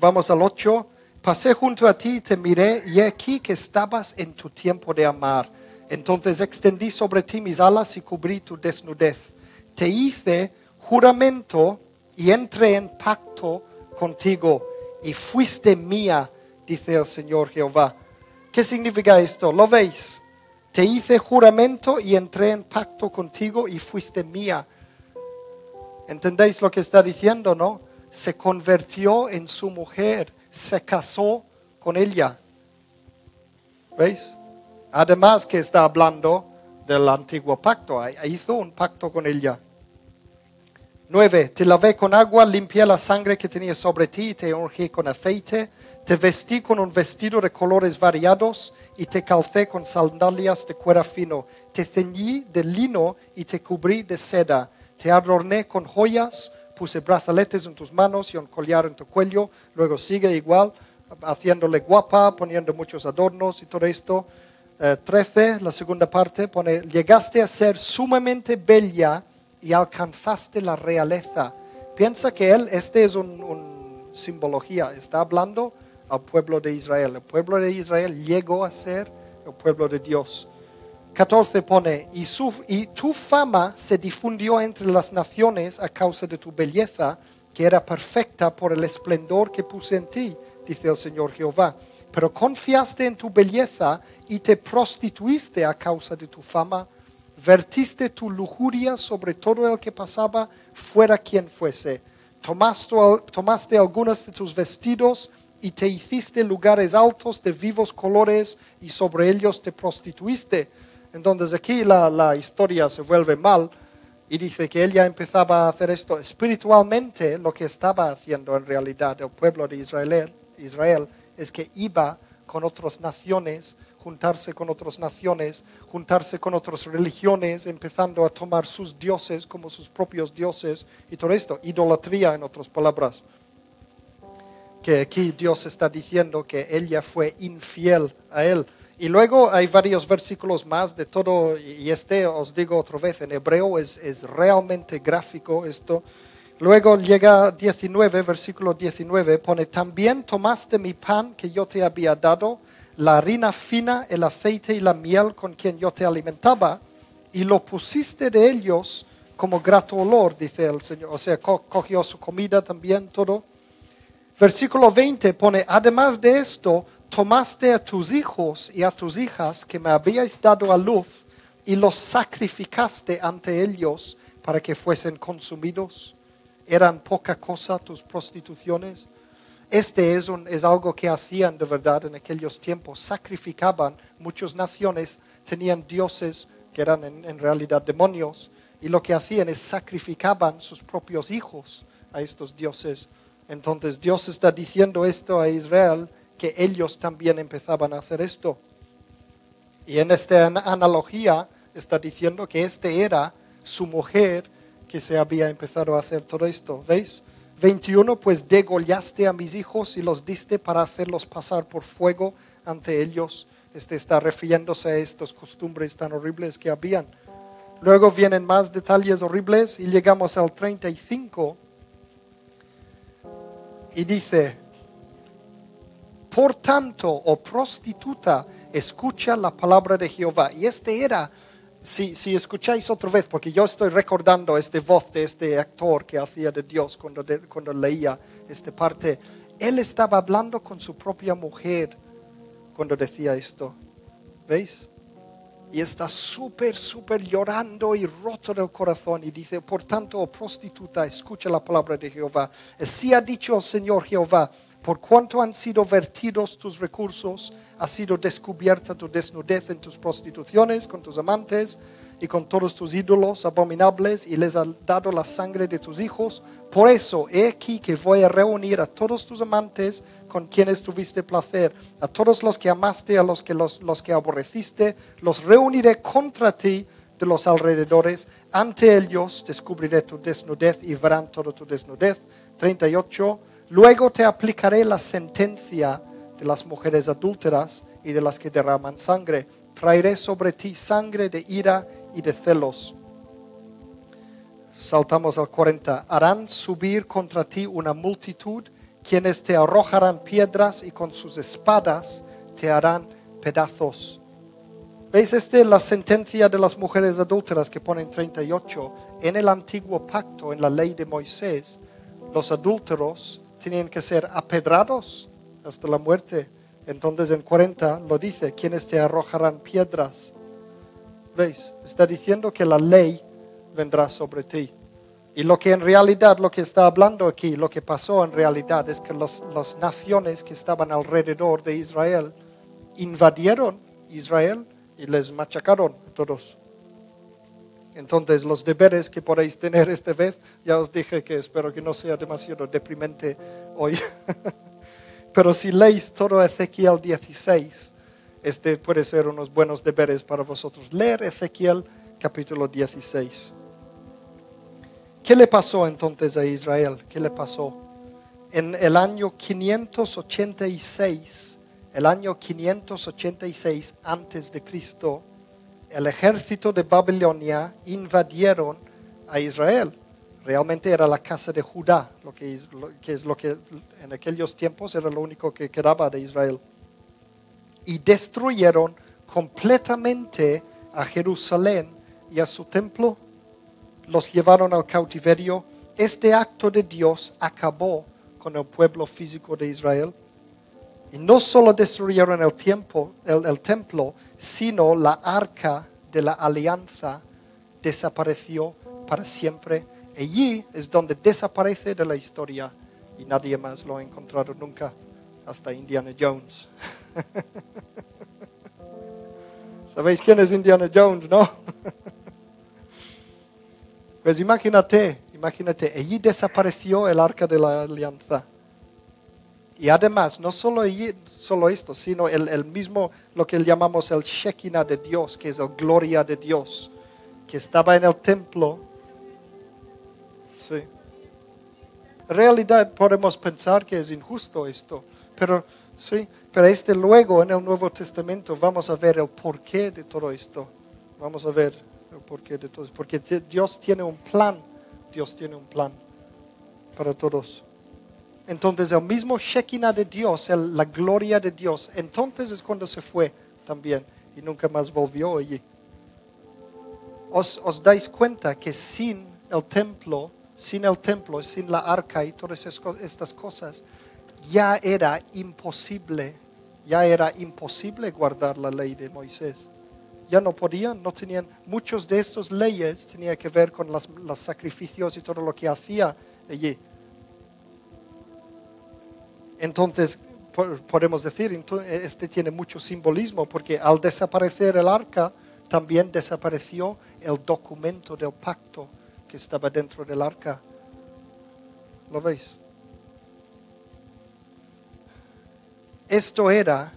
Vamos al 8. Pasé junto a ti, te miré y aquí que estabas en tu tiempo de amar. Entonces extendí sobre ti mis alas y cubrí tu desnudez. Te hice juramento y entré en pacto contigo y fuiste mía dice el Señor Jehová. ¿Qué significa esto? ¿Lo veis? Te hice juramento y entré en pacto contigo y fuiste mía. ¿Entendéis lo que está diciendo, no? Se convirtió en su mujer, se casó con ella. ¿Veis? Además que está hablando del antiguo pacto, hizo un pacto con ella. 9. Te lavé con agua, limpié la sangre que tenía sobre ti, te ungí con aceite, te vestí con un vestido de colores variados y te calcé con sandalias de cuero fino. Te ceñí de lino y te cubrí de seda. Te adorné con joyas, puse brazaletes en tus manos y un collar en tu cuello. Luego sigue igual, haciéndole guapa, poniendo muchos adornos y todo esto. Eh, 13, la segunda parte, pone, llegaste a ser sumamente bella y alcanzaste la realeza. Piensa que él, este es una un simbología, está hablando al pueblo de Israel. El pueblo de Israel llegó a ser el pueblo de Dios. 14 pone, y, su, y tu fama se difundió entre las naciones a causa de tu belleza, que era perfecta por el esplendor que puse en ti, dice el Señor Jehová. Pero confiaste en tu belleza y te prostituiste a causa de tu fama, vertiste tu lujuria sobre todo el que pasaba, fuera quien fuese. Tomaste, tomaste algunos de tus vestidos y te hiciste lugares altos de vivos colores y sobre ellos te prostituiste. Entonces aquí la, la historia se vuelve mal y dice que él ya empezaba a hacer esto espiritualmente. Lo que estaba haciendo en realidad el pueblo de Israel es que iba con otras naciones, juntarse con otras naciones, juntarse con otras religiones, empezando a tomar sus dioses como sus propios dioses y todo esto, idolatría en otras palabras. Que aquí Dios está diciendo que ella fue infiel a él. Y luego hay varios versículos más de todo, y este os digo otra vez, en hebreo es, es realmente gráfico esto. Luego llega 19, versículo 19, pone, también tomaste mi pan que yo te había dado, la harina fina, el aceite y la miel con quien yo te alimentaba, y lo pusiste de ellos como grato olor, dice el Señor. O sea, cogió su comida también, todo. Versículo 20 pone, además de esto, tomaste a tus hijos y a tus hijas que me habíais dado a luz y los sacrificaste ante ellos para que fuesen consumidos. ¿Eran poca cosa tus prostituciones? Este es, algo que hacían de verdad en aquellos tiempos. Sacrificaban, muchas naciones tenían dioses que eran en, en realidad demonios, y lo que hacían es sacrificaban sus propios hijos a estos dioses. Entonces Dios está diciendo esto a Israel que ellos también empezaban a hacer esto. Y en esta analogía está diciendo que este era su mujer que se había empezado a hacer todo esto. ¿Veis? 21, pues degollaste a mis hijos y los diste para hacerlos pasar por fuego ante ellos. Este está refiriéndose a estas costumbres tan horribles que habían. Luego vienen más detalles horribles y llegamos al 35 y dice, por tanto, oh prostituta, escucha la palabra de Jehová. Y este era, si, si, escucháis otra vez, porque yo estoy recordando esta voz de este actor que hacía de Dios cuando, cuando leía esta parte, él estaba hablando con su propia mujer cuando decía esto. ¿Veis? Y está súper, súper llorando y roto del corazón. Y dice, por tanto, oh prostituta, escucha la palabra de Jehová. Así ha dicho el Señor Jehová, por cuanto han sido vertidos tus recursos, ha sido descubierta tu desnudez en tus prostituciones con tus amantes y con todos tus ídolos abominables y les ha dado la sangre de tus hijos. Por eso he aquí que voy a reunir a todos tus amantes con quienes tuviste placer, a todos los que amaste, a los que, los, los que aborreciste, los reuniré contra ti de los alrededores. Ante ellos descubriré tu desnudez y verán toda tu desnudez. 38 Luego te aplicaré la sentencia de las mujeres adúlteras y de las que derraman sangre. Traeré sobre ti sangre de ira y de celos. Saltamos al 40. Harán subir contra ti una multitud, quienes te arrojarán piedras y con sus espadas te harán pedazos. ¿Veis? Esta es la sentencia de las mujeres adúlteras que ponen 38. En el antiguo pacto, en la ley de Moisés, los adúlteros tenían que ser apedrados hasta la muerte. Entonces en 40 lo dice, quienes te arrojarán piedras. ¿Veis? Está diciendo que la ley vendrá sobre ti. Y lo que en realidad, lo que está hablando aquí, lo que pasó en realidad es que las naciones que estaban alrededor de Israel invadieron Israel y les machacaron todos. Entonces, los deberes que podéis tener esta vez, ya os dije que espero que no sea demasiado deprimente hoy. Pero si leéis todo Ezequiel 16, este puede ser unos buenos deberes para vosotros. Leer Ezequiel capítulo 16. ¿Qué le pasó entonces a Israel? ¿Qué le pasó? En el año 586, el año 586 antes de Cristo, el ejército de Babilonia invadieron a Israel. Realmente era la casa de Judá, lo que, que es lo que en aquellos tiempos era lo único que quedaba de Israel. Y destruyeron completamente a Jerusalén y a su templo. Los llevaron al cautiverio. Este acto de Dios acabó con el pueblo físico de Israel. Y no solo destruyeron el, tiempo, el, templo, sino la arca de la alianza desapareció para siempre. Allí es donde desaparece de la historia y nadie más lo ha encontrado nunca, hasta Indiana Jones. ¿Sabéis quién es Indiana Jones, no? pues imagínate, Imagínate, allí desapareció el arca de la alianza. Y además, no solo, solo esto, sino el, mismo, lo que llamamos el Shekinah de Dios, que es la gloria de Dios, que estaba en el templo. Sí. En realidad podemos pensar que es injusto esto, pero sí, pero este luego en el Nuevo Testamento vamos a ver el porqué de todo esto. Vamos a ver el porqué de todo esto, porque Dios tiene un plan Dios tiene un plan para todos. Entonces el mismo Shekinah de Dios, la gloria de Dios, entonces es cuando se fue también y nunca más volvió allí. Os, dais cuenta que sin el templo, sin el templo, sin la arca y todas estas cosas, ya era imposible, ya era imposible guardar la ley de Moisés ya no podían, no tenían, muchos de estos leyes tenían que ver con los sacrificios y todo lo que hacía allí. Entonces, podemos decir, este tiene mucho simbolismo porque al desaparecer el arca, también desapareció el documento del pacto que estaba dentro del arca. ¿Lo veis? Esto era,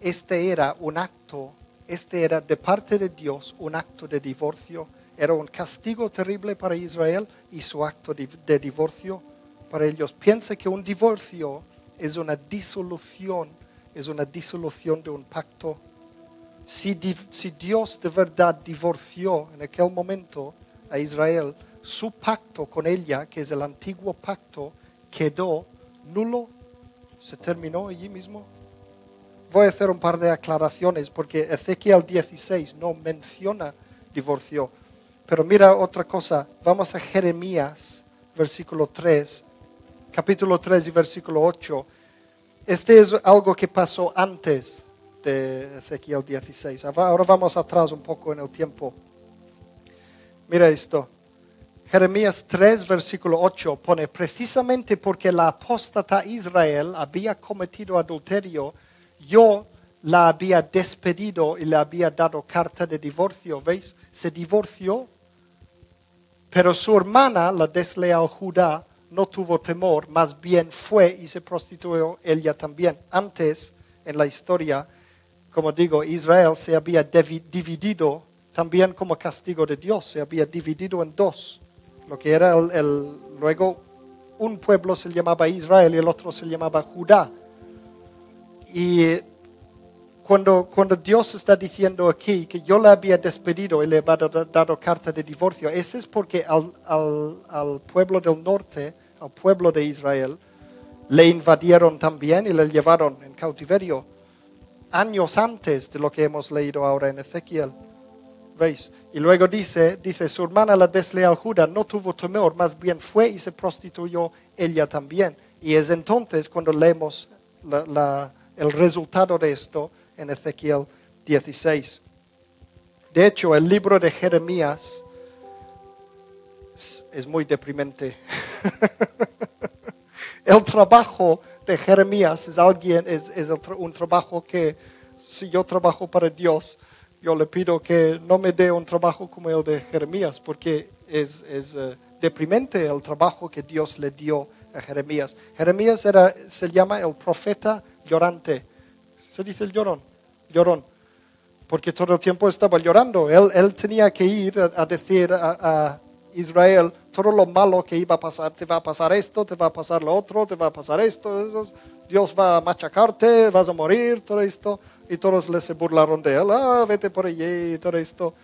este era un acto este era de parte de Dios un acto de divorcio, era un castigo terrible para Israel y su acto de, divorcio para ellos. Piensa que un divorcio es una disolución, es una disolución de un pacto. Si, si Dios de verdad divorció en aquel momento a Israel, su pacto con ella, que es el antiguo pacto, quedó nulo, se terminó allí mismo voy a hacer un par de aclaraciones porque Ezequiel 16 no menciona divorcio. Pero mira otra cosa, vamos a Jeremías, versículo 3, capítulo 3 y versículo 8. Este es algo que pasó antes de Ezequiel 16. Ahora vamos atrás un poco en el tiempo. Mira esto. Jeremías 3, versículo 8 pone, precisamente porque la apóstata Israel había cometido adulterio, yo la había despedido y le había dado carta de divorcio, ¿veis? Se divorció, pero su hermana, la desleal Judá, no tuvo temor, más bien fue y se prostituyó ella también. Antes, en la historia, como digo, Israel se había dividido también como castigo de Dios, se había dividido en dos. Lo que era el luego un pueblo se llamaba Israel y el otro se llamaba Judá. Y cuando, cuando Dios está diciendo aquí que yo le había despedido y le había dado, carta de divorcio, eso es porque al, al, pueblo del norte, al pueblo de Israel, le invadieron también y le llevaron en cautiverio años antes de lo que hemos leído ahora en Ezequiel. ¿Veis? Y luego dice, dice, su hermana la desleal Judá no tuvo temor, más bien fue y se prostituyó ella también. Y es entonces cuando leemos la el resultado de esto en Ezequiel 16. De hecho, el libro de Jeremías es, muy deprimente. el trabajo de Jeremías es, alguien, es, un trabajo que si yo trabajo para Dios, yo le pido que no me dé un trabajo como el de Jeremías, porque es, eh, deprimente el trabajo que Dios le dio a Jeremías. Jeremías era, se llama el profeta llorante. Se dice el llorón, llorón. Porque todo el tiempo estaba llorando. Él, tenía que ir a, decir a, Israel, todo lo malo que iba a pasar, te va a pasar esto, te va a pasar lo otro, te va a pasar esto, eso, Dios va a machacarte, vas a morir, todo esto. Y todos les se burlaron de él, ah, vete por allí, y todo esto.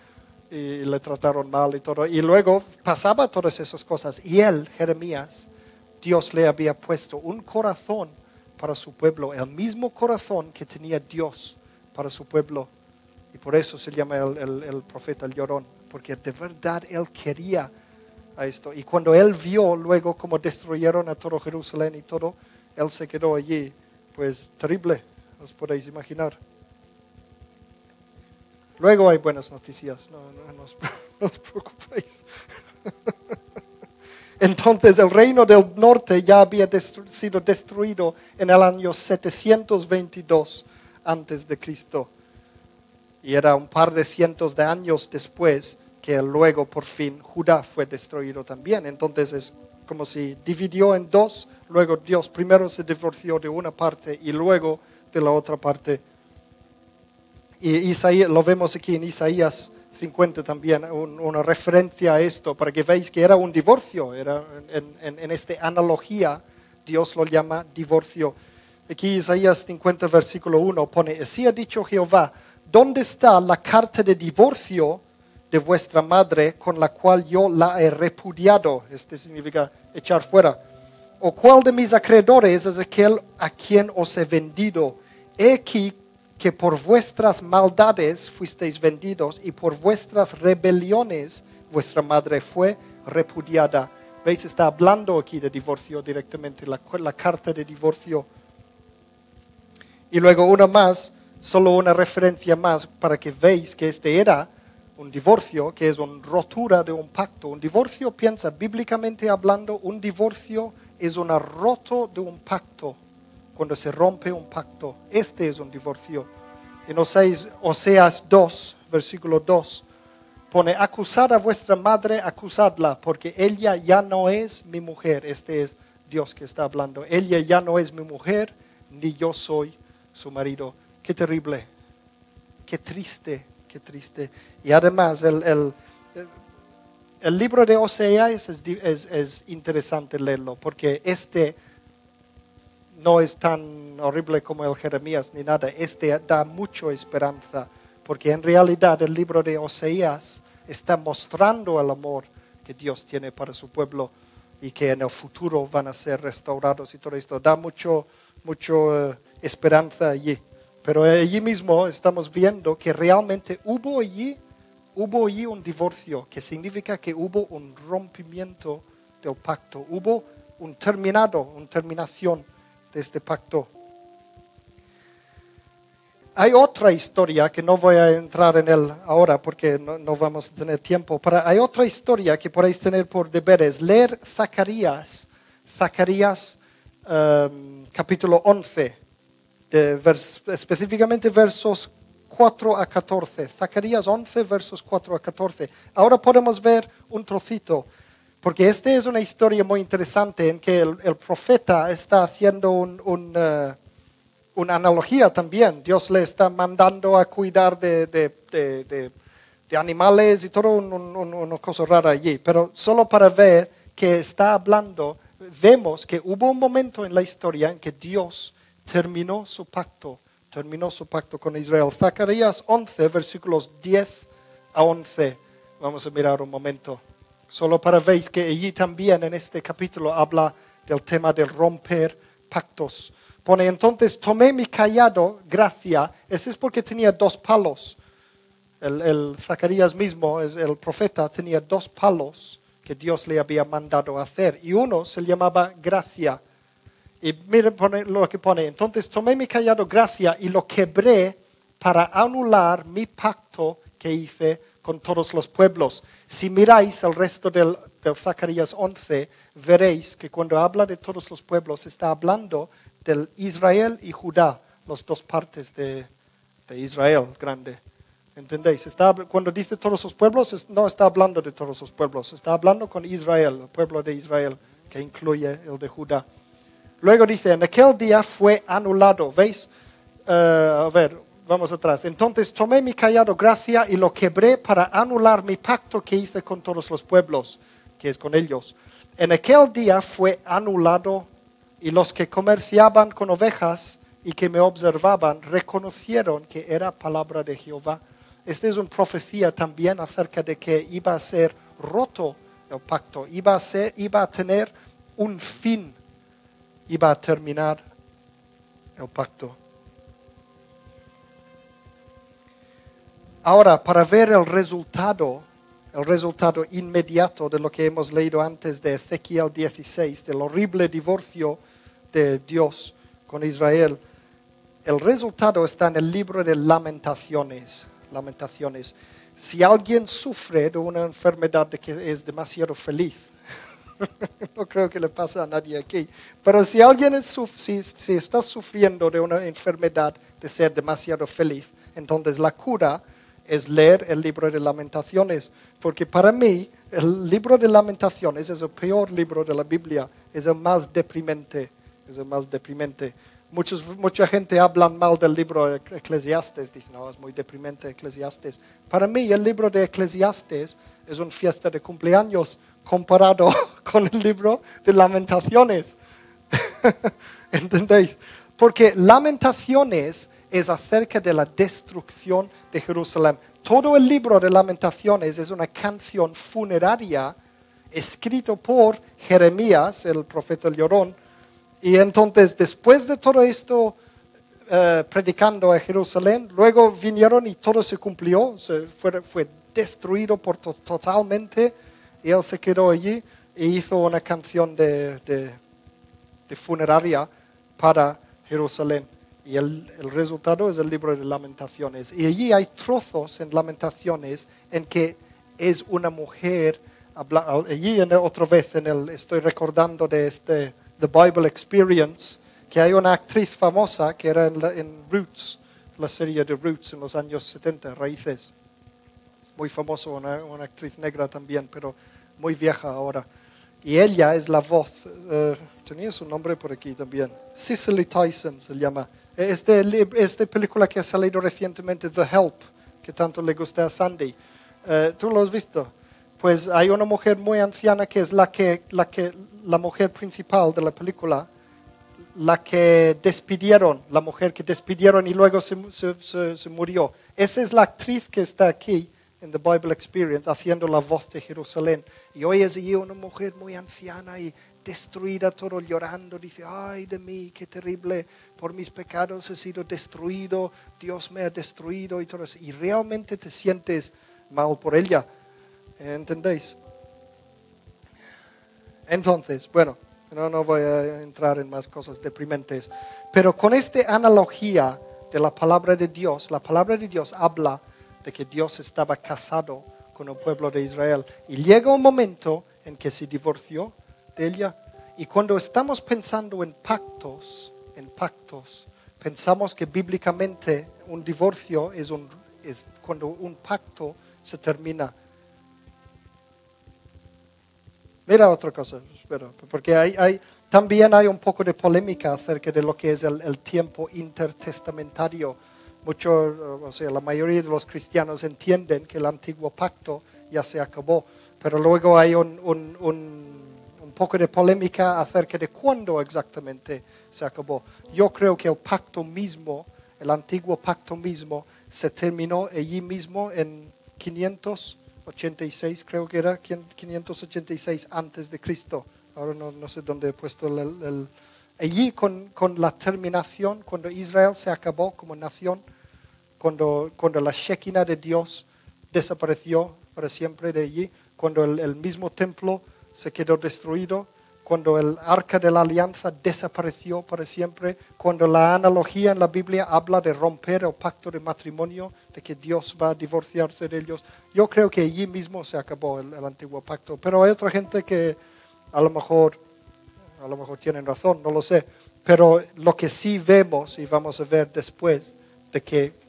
Y le trataron mal y todo. Y luego pasaba todas esas cosas. Y él, Jeremías, Dios le había puesto un corazón para su pueblo, el mismo corazón que tenía Dios para su pueblo. Y por eso se llama el, el profeta el llorón, porque de verdad él quería a esto. Y cuando él vio luego cómo destruyeron a todo Jerusalén y todo, él se quedó allí, pues terrible, os podéis imaginar. Luego hay buenas noticias, no, no, os, preocupéis. Entonces el reino del norte ya había sido destruido en el año 722 antes de Cristo. Y era un par de cientos de años después que luego por fin Judá fue destruido también. Entonces es como si dividió en dos, luego Dios primero se divorció de una parte y luego de la otra parte. Y Isaías, lo vemos aquí en Isaías 50 también, una referencia a esto, para que veáis que era un divorcio, era en, en esta analogía, Dios lo llama divorcio. Aquí Isaías 50, versículo 1 pone, así ha dicho Jehová, ¿dónde está la carta de divorcio de vuestra madre con la cual yo la he repudiado. Este significa echar fuera. ¿O cuál de mis acreedores es aquel a quien os he vendido? He aquí que por vuestras maldades fuisteis vendidos y por vuestras rebeliones vuestra madre fue repudiada. ¿Veis? Está hablando aquí de divorcio directamente, la, la carta de divorcio. Y luego una más, solo una referencia más para que veáis que este era un divorcio, que es una rotura de un pacto. Un divorcio, piensa, bíblicamente hablando, un divorcio es una roto de un pacto, cuando se rompe un pacto. Este es un divorcio. En Oseas, Oseas 2, versículo 2, pone, acusad a vuestra madre, acusadla, porque ella ya no es mi mujer. Este es Dios que está hablando. Ella ya no es mi mujer, ni yo soy su marido. Qué terrible, qué triste qué triste. Y además, el, el, el libro de Oseas es, es, es, interesante leerlo, porque este no es tan horrible como el Jeremías ni nada. Este da mucha esperanza, porque en realidad el libro de Oseas está mostrando el amor que Dios tiene para su pueblo y que en el futuro van a ser restaurados y todo esto. Da mucho, mucho eh, esperanza allí. Pero allí mismo estamos viendo que realmente hubo allí, hubo allí un divorcio, que significa que hubo un rompimiento del pacto, hubo un terminado, una terminación de este pacto. Hay otra historia que no voy a entrar en él ahora porque no, vamos a tener tiempo, pero hay otra historia que podéis tener por deberes. Leer Zacarías, Zacarías um, capítulo 11 específicamente versos 4 a 14. Zacarías 11, versos 4 a 14. Ahora podemos ver un trocito, porque esta es una historia muy interesante en que el, profeta está haciendo uh, una analogía también. Dios le está mandando a cuidar de, de, animales y todo una cosa rara allí. Pero solo para ver que está hablando, vemos que hubo un momento en la historia en que Dios terminó su pacto, terminó su pacto con Israel. Zacarías 11, versículos 10 a 11. Vamos a mirar un momento. Solo para veis que allí también en este capítulo habla del tema de romper pactos. Pone entonces, tomé mi callado, gracia. Ese es porque tenía dos palos. El, el Zacarías mismo, el profeta, tenía dos palos que Dios le había mandado hacer. Y uno se llamaba gracia y miren lo que pone. Entonces tomé mi callado gracia y lo quebré para anular mi pacto que hice con todos los pueblos. Si miráis el resto del, Zacarías 11, veréis que cuando habla de todos los pueblos está hablando del Israel y Judá, las dos partes de, Israel grande. ¿Entendéis? Está, cuando dice todos los pueblos, no está hablando de todos los pueblos, está hablando con Israel, el pueblo de Israel, que incluye el de Judá. Luego dice, en aquel día fue anulado. ¿Veis? Eh, a ver, vamos atrás. Entonces tomé mi callado gracia y lo quebré para anular mi pacto que hice con todos los pueblos, que es con ellos. En aquel día fue anulado y los que comerciaban con ovejas y que me observaban reconocieron que era palabra de Jehová. Esta es una profecía también acerca de que iba a ser roto el pacto, iba a, ser, iba a tener un fin, iba a terminar el pacto. Ahora, para ver el resultado, el resultado inmediato de lo que hemos leído antes de Ezequiel 16, del horrible divorcio de Dios con Israel, el resultado está en el libro de lamentaciones. Lamentaciones. Si alguien sufre de una enfermedad que es demasiado feliz, no creo que le pase a nadie aquí, pero si alguien si, si está sufriendo de una enfermedad de ser demasiado feliz, entonces la cura es leer el libro de lamentaciones, porque para mí el libro de lamentaciones es el peor libro de la Biblia, es el más deprimente, es el más deprimente. Muchos, mucha gente habla mal del libro de Eclesiastes, dicen, no, es muy deprimente Eclesiastes. Para mí el libro de Eclesiastes es una fiesta de cumpleaños comparado con el libro de lamentaciones. ¿Entendéis? Porque lamentaciones es acerca de la destrucción de Jerusalén. Todo el libro de lamentaciones es una canción funeraria escrito por Jeremías, el profeta llorón, y entonces, después de todo esto, eh, predicando a Jerusalén, luego vinieron y todo se cumplió, se fue, fue, destruido por totalmente, y él se quedó allí e hizo una canción de, de, funeraria para Jerusalén. Y el, el, resultado es el libro de lamentaciones. Y allí hay trozos en lamentaciones en que es una mujer, allí en, otra vez en el, estoy recordando de este The Bible Experience, que hay una actriz famosa que era en, Roots, la serie de Roots en los años 70, Raíces. Muy famosa, una, actriz negra también, pero muy vieja ahora. Y ella es la voz, eh, tenía su nombre por aquí también, Cicely Tyson se llama. Es de, esta película que ha salido recientemente, The Help, que tanto le gusta a Sandy. Eh, ¿Tú lo has visto? Pues hay una mujer muy anciana que es la que, la que la mujer principal de la película, la que despidieron, la mujer que despidieron y luego se, se, murió. Esa es la actriz que está aquí en The Bible Experience haciendo la voz de Jerusalén. Y hoy es allí una mujer muy anciana y destruida, todo llorando. Dice, ay de mí, qué terrible, por mis pecados he sido destruido, Dios me ha destruido y todo eso. Y realmente te sientes mal por ella. ¿Entendéis? Entonces, bueno, no, no voy a entrar en más cosas deprimentes, pero con esta analogía de la palabra de Dios, la palabra de Dios habla de que Dios estaba casado con el pueblo de Israel y llega un momento en que se divorció de ella. Y cuando estamos pensando en pactos, en pactos, pensamos que bíblicamente un divorcio es, un, es cuando un pacto se termina Mira otra cosa, porque hay, también hay un poco de polémica acerca de lo que es el, tiempo intertestamentario. Mucho, o sea, la mayoría de los cristianos entienden que el antiguo pacto ya se acabó, pero luego hay un, un, un poco de polémica acerca de cuándo exactamente se acabó. Yo creo que el pacto mismo, el antiguo pacto mismo, se terminó allí mismo en 500 86, creo que era 586 antes de Cristo. Ahora no, sé dónde he puesto el... allí con, con, la terminación, cuando Israel se acabó como nación, cuando, cuando la Shekinah de Dios desapareció para siempre de allí, cuando el mismo templo se quedó destruido, cuando el arca de la alianza desapareció para siempre, cuando la analogía en la Biblia habla de romper el pacto de matrimonio, de que Dios va a divorciarse de ellos, yo creo que allí mismo se acabó el, antiguo pacto. Pero hay otra gente que a lo mejor, a lo mejor tienen razón, no lo sé. Pero lo que sí vemos y vamos a ver después, de que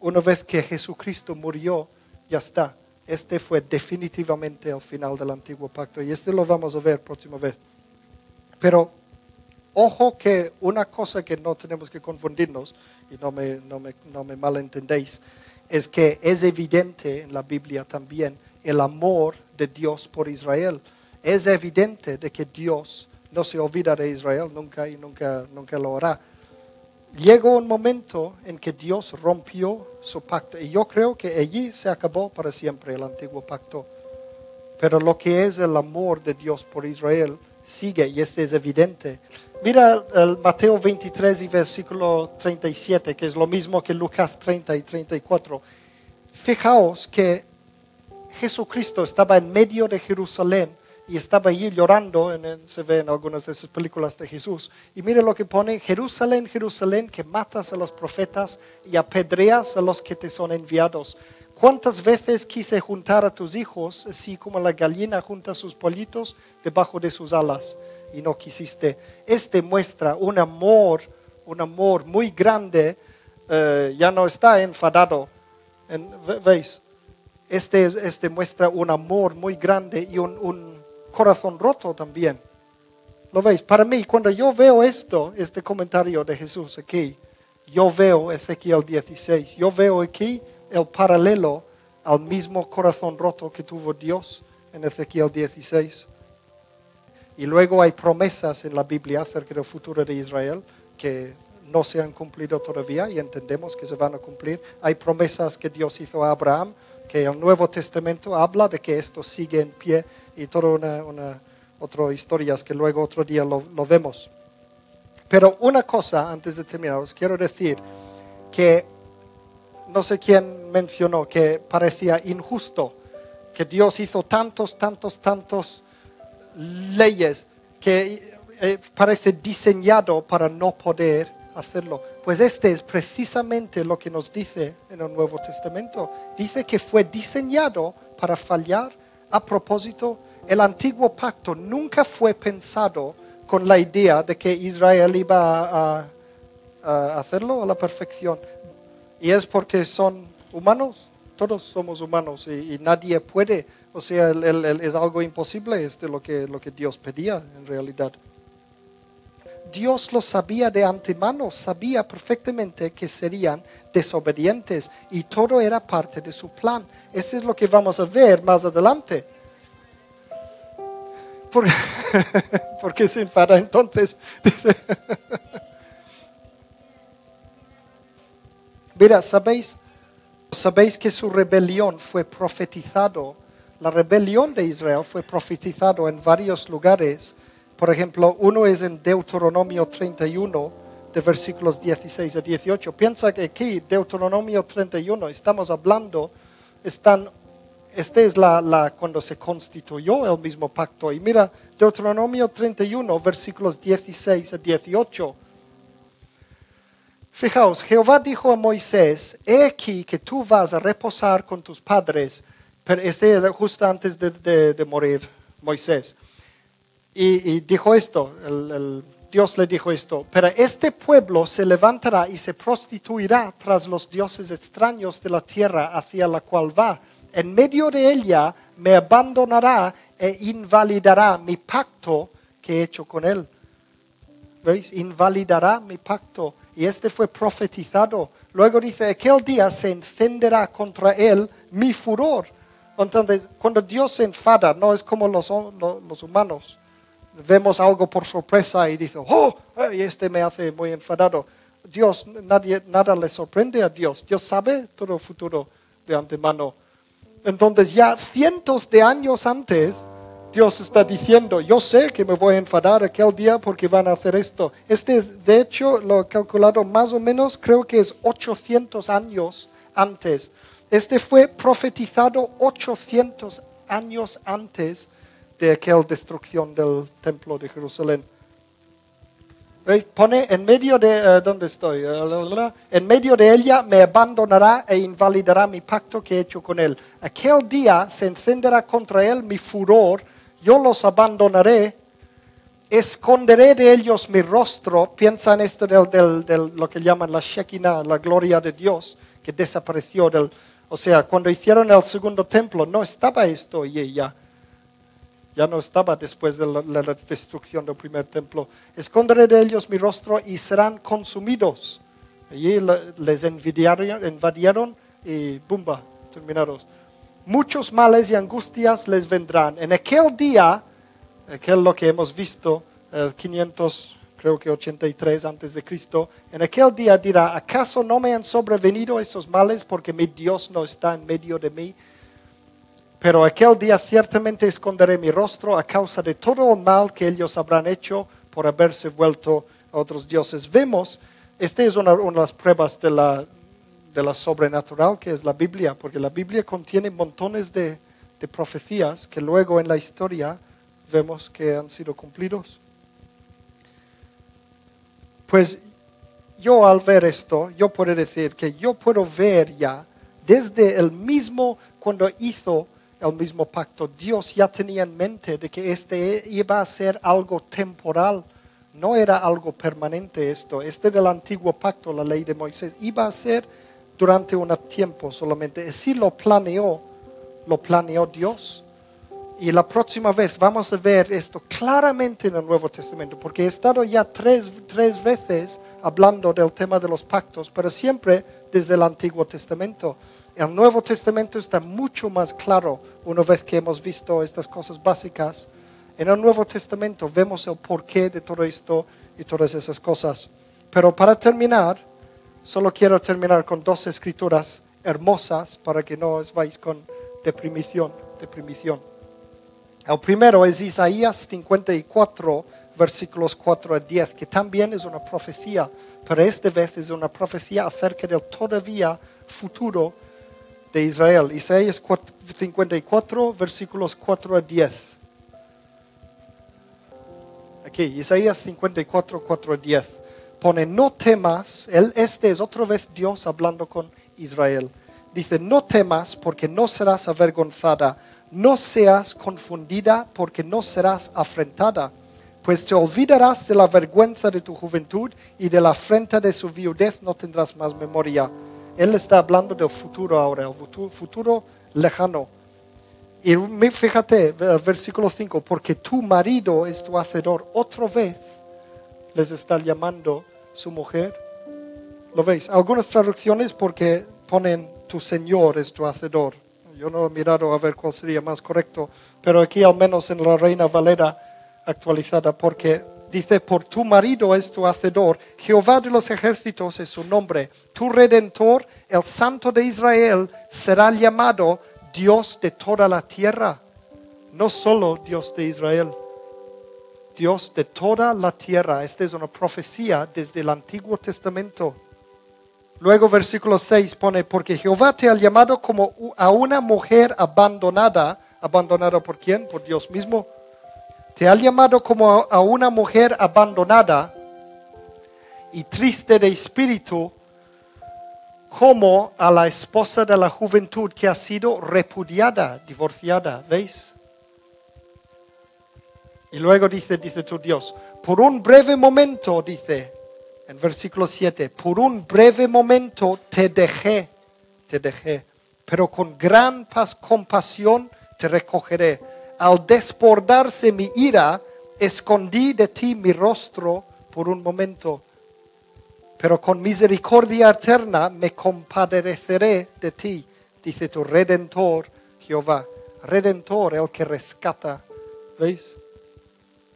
una vez que Jesucristo murió, ya está. Este fue definitivamente el final del antiguo pacto y este lo vamos a ver próxima vez. Pero Ojo que una cosa que no tenemos que confundirnos, y no me, no me, no me malentendéis, es que es evidente en la Biblia también el amor de Dios por Israel. Es evidente de que Dios no se olvida de Israel nunca y nunca, nunca lo hará. Llegó un momento en que Dios rompió su pacto y yo creo que allí se acabó para siempre el antiguo pacto. Pero lo que es el amor de Dios por Israel sigue y este es evidente. Mira el Mateo 23 y versículo 37, que es lo mismo que Lucas 30 y 34. Fijaos que Jesucristo estaba en medio de Jerusalén y estaba allí llorando, se ve en algunas de esas películas de Jesús. Y mire lo que pone, Jerusalén, Jerusalén, que matas a los profetas y apedreas a los que te son enviados. ¿Cuántas veces quise juntar a tus hijos, así como la gallina junta sus pollitos debajo de sus alas? Y no quisiste. Este muestra un amor, un amor muy grande, eh, ya no está enfadado. ¿Veis? Este, este muestra un amor muy grande y un corazón roto también. ¿Lo veis? Para mí, cuando yo veo esto, este comentario de Jesús aquí, yo veo Ezequiel 16, yo veo aquí el paralelo al mismo corazón roto que tuvo Dios en Ezequiel 16. Y luego hay promesas en la Biblia acerca del futuro de Israel que no se han cumplido todavía y entendemos que se van a cumplir. Hay promesas que Dios hizo a Abraham, que el Nuevo Testamento habla de que esto sigue en pie y toda una, una otra historias que luego otro día lo, vemos. Pero una cosa antes de terminar, os quiero decir que no sé quién mencionó que parecía injusto que Dios hizo tantos, tantos, tantos leyes que eh, parece diseñado para no poder hacerlo. Pues este es precisamente lo que nos dice en el Nuevo Testamento. Dice que fue diseñado para fallar a propósito, el antiguo pacto nunca fue pensado con la idea de que Israel iba a, hacerlo a la perfección. Y es porque son humanos, todos somos humanos y, nadie puede, o sea, es algo imposible, es lo que, lo que Dios pedía en realidad. Dios lo sabía de antemano, sabía perfectamente que serían desobedientes y todo era parte de su plan. Eso es lo que vamos a ver más adelante. ¿Por, qué se enfada entonces? Mira, ¿sabéis? ¿Sabéis que su rebelión fue profetizado? La rebelión de Israel fue profetizado en varios lugares por ejemplo, uno es en Deuteronomio 31, de versículos 16 a 18. Piensa que aquí, Deuteronomio 31, estamos hablando, están, este es la, la, cuando se constituyó el mismo pacto. Y mira, Deuteronomio 31, versículos 16 a 18. Fijaos, Jehová dijo a Moisés, he aquí que tú vas a reposar con tus padres, pero este es justo antes de morir Moisés. Y, dijo esto, Dios le dijo esto, pero este pueblo se levantará y se prostituirá tras los dioses extraños de la tierra hacia la cual va. En medio de ella me abandonará e invalidará mi pacto que he hecho con él. ¿Veis? Invalidará mi pacto. Y este fue profetizado. Luego dice, aquel día se encenderá contra él mi furor. Entonces, cuando Dios se enfada, no es como los, los humanos vemos algo por sorpresa y dice, oh, este me hace muy enfadado. Dios, nadie, nada le sorprende a Dios. Dios sabe todo el futuro de antemano. Entonces ya cientos de años antes, Dios está diciendo, yo sé que me voy a enfadar aquel día porque van a hacer esto. Este es, de hecho, lo he calculado más o menos, creo que es 800 años antes. Este fue profetizado 800 años antes de aquella destrucción del templo de Jerusalén. Pone en medio de, eh, ¿dónde estoy? Eh, en medio de ella me abandonará e invalidará mi pacto que he hecho con él. Aquel día se encenderá contra él mi furor, yo los abandonaré, esconderé de ellos mi rostro. Piensa en esto del, del, lo que llaman la Shekinah, la gloria de Dios, que desapareció del, o sea, cuando hicieron el segundo templo no estaba esto y ella Ya no estaba después de la, destrucción del primer templo. Esconderé de ellos mi rostro y serán consumidos. Allí le- les envidiaron, invadieron y bumba, terminados. Muchos males y angustias les vendrán. En aquel día, aquel lo que hemos visto, el 500, creo que 83 antes de Cristo, en aquel día dirá, ¿acaso no me han sobrevenido esos males porque mi Dios no está en medio de mí? Pero aquel día ciertamente esconderé mi rostro a causa de todo el mal que ellos habrán hecho por haberse vuelto a otros dioses. Vemos, esta es una, una de las pruebas de la, de la sobrenatural que es la Biblia, porque la Biblia contiene montones de, de profecías que luego en la historia vemos que han sido cumplidos. Pues yo al ver esto, yo puedo decir que yo puedo ver ya, desde el mismo, cuando hizo el mismo pacto, Dios ya tenía en mente de que este iba a ser algo temporal, no era algo permanente esto. Este del antiguo pacto, la ley de Moisés, iba a ser durante un tiempo solamente. Así lo planeó, lo planeó Dios. Y la próxima vez vamos a ver esto claramente en el Nuevo Testamento, porque he estado ya tres, tres veces hablando del tema de los pactos, pero siempre desde el Antiguo Testamento. El Nuevo Testamento está mucho más claro una vez que hemos visto estas cosas básicas. En el Nuevo Testamento vemos el porqué de todo esto y todas esas cosas. Pero para terminar, solo quiero terminar con dos escrituras hermosas para que no os vais con deprimición, deprimición. El primero es Isaías 54, versículos 4 a 10, que también es una profecía, pero esta vez es una profecía acerca del todavía futuro de Israel. Isaías 54, versículos 4 a 10. Aquí, Isaías 54, 4 a 10. Pone, no temas, él, este es otra vez Dios hablando con Israel. Dice, no temas porque no serás avergonzada, no seas confundida porque no serás afrentada, pues te olvidarás de la vergüenza de tu juventud y de la afrenta de su viudez no tendrás más memoria. Él está hablando del futuro ahora, el futuro, lejano. Y fíjate, versículo 5, porque tu marido es tu hacedor. Otra vez les está llamando su mujer. ¿Lo veis? Algunas traducciones porque ponen tu Señor es tu hacedor. Yo no he mirado a ver cuál sería más correcto, pero aquí al menos en la Reina Valera actualizada, porque dice, por tu marido es tu hacedor, Jehová de los ejércitos es su nombre, tu redentor, el Santo de Israel, será llamado Dios de toda la tierra, no solo Dios de Israel. Dios de toda la tierra. Esta es una profecía desde el Antiguo Testamento. Luego versículo 6 pone, porque Jehová te ha llamado como a una mujer abandonada. ¿Abandonada por quién? Por Dios mismo. Te ha llamado como a- una mujer abandonada y triste de espíritu, como a la esposa de la juventud que ha sido repudiada, divorciada. ¿Veis? Y luego dice, dice tu Dios, por un breve momento, dice en versículo 7, por un breve momento te dejé, te dejé, pero con gran paz, compasión te recogeré. Al desbordarse mi ira, escondí de ti mi rostro por un momento, pero con misericordia eterna me compadeceré de ti, dice tu redentor Jehová. Redentor, el que rescata. ¿Veis?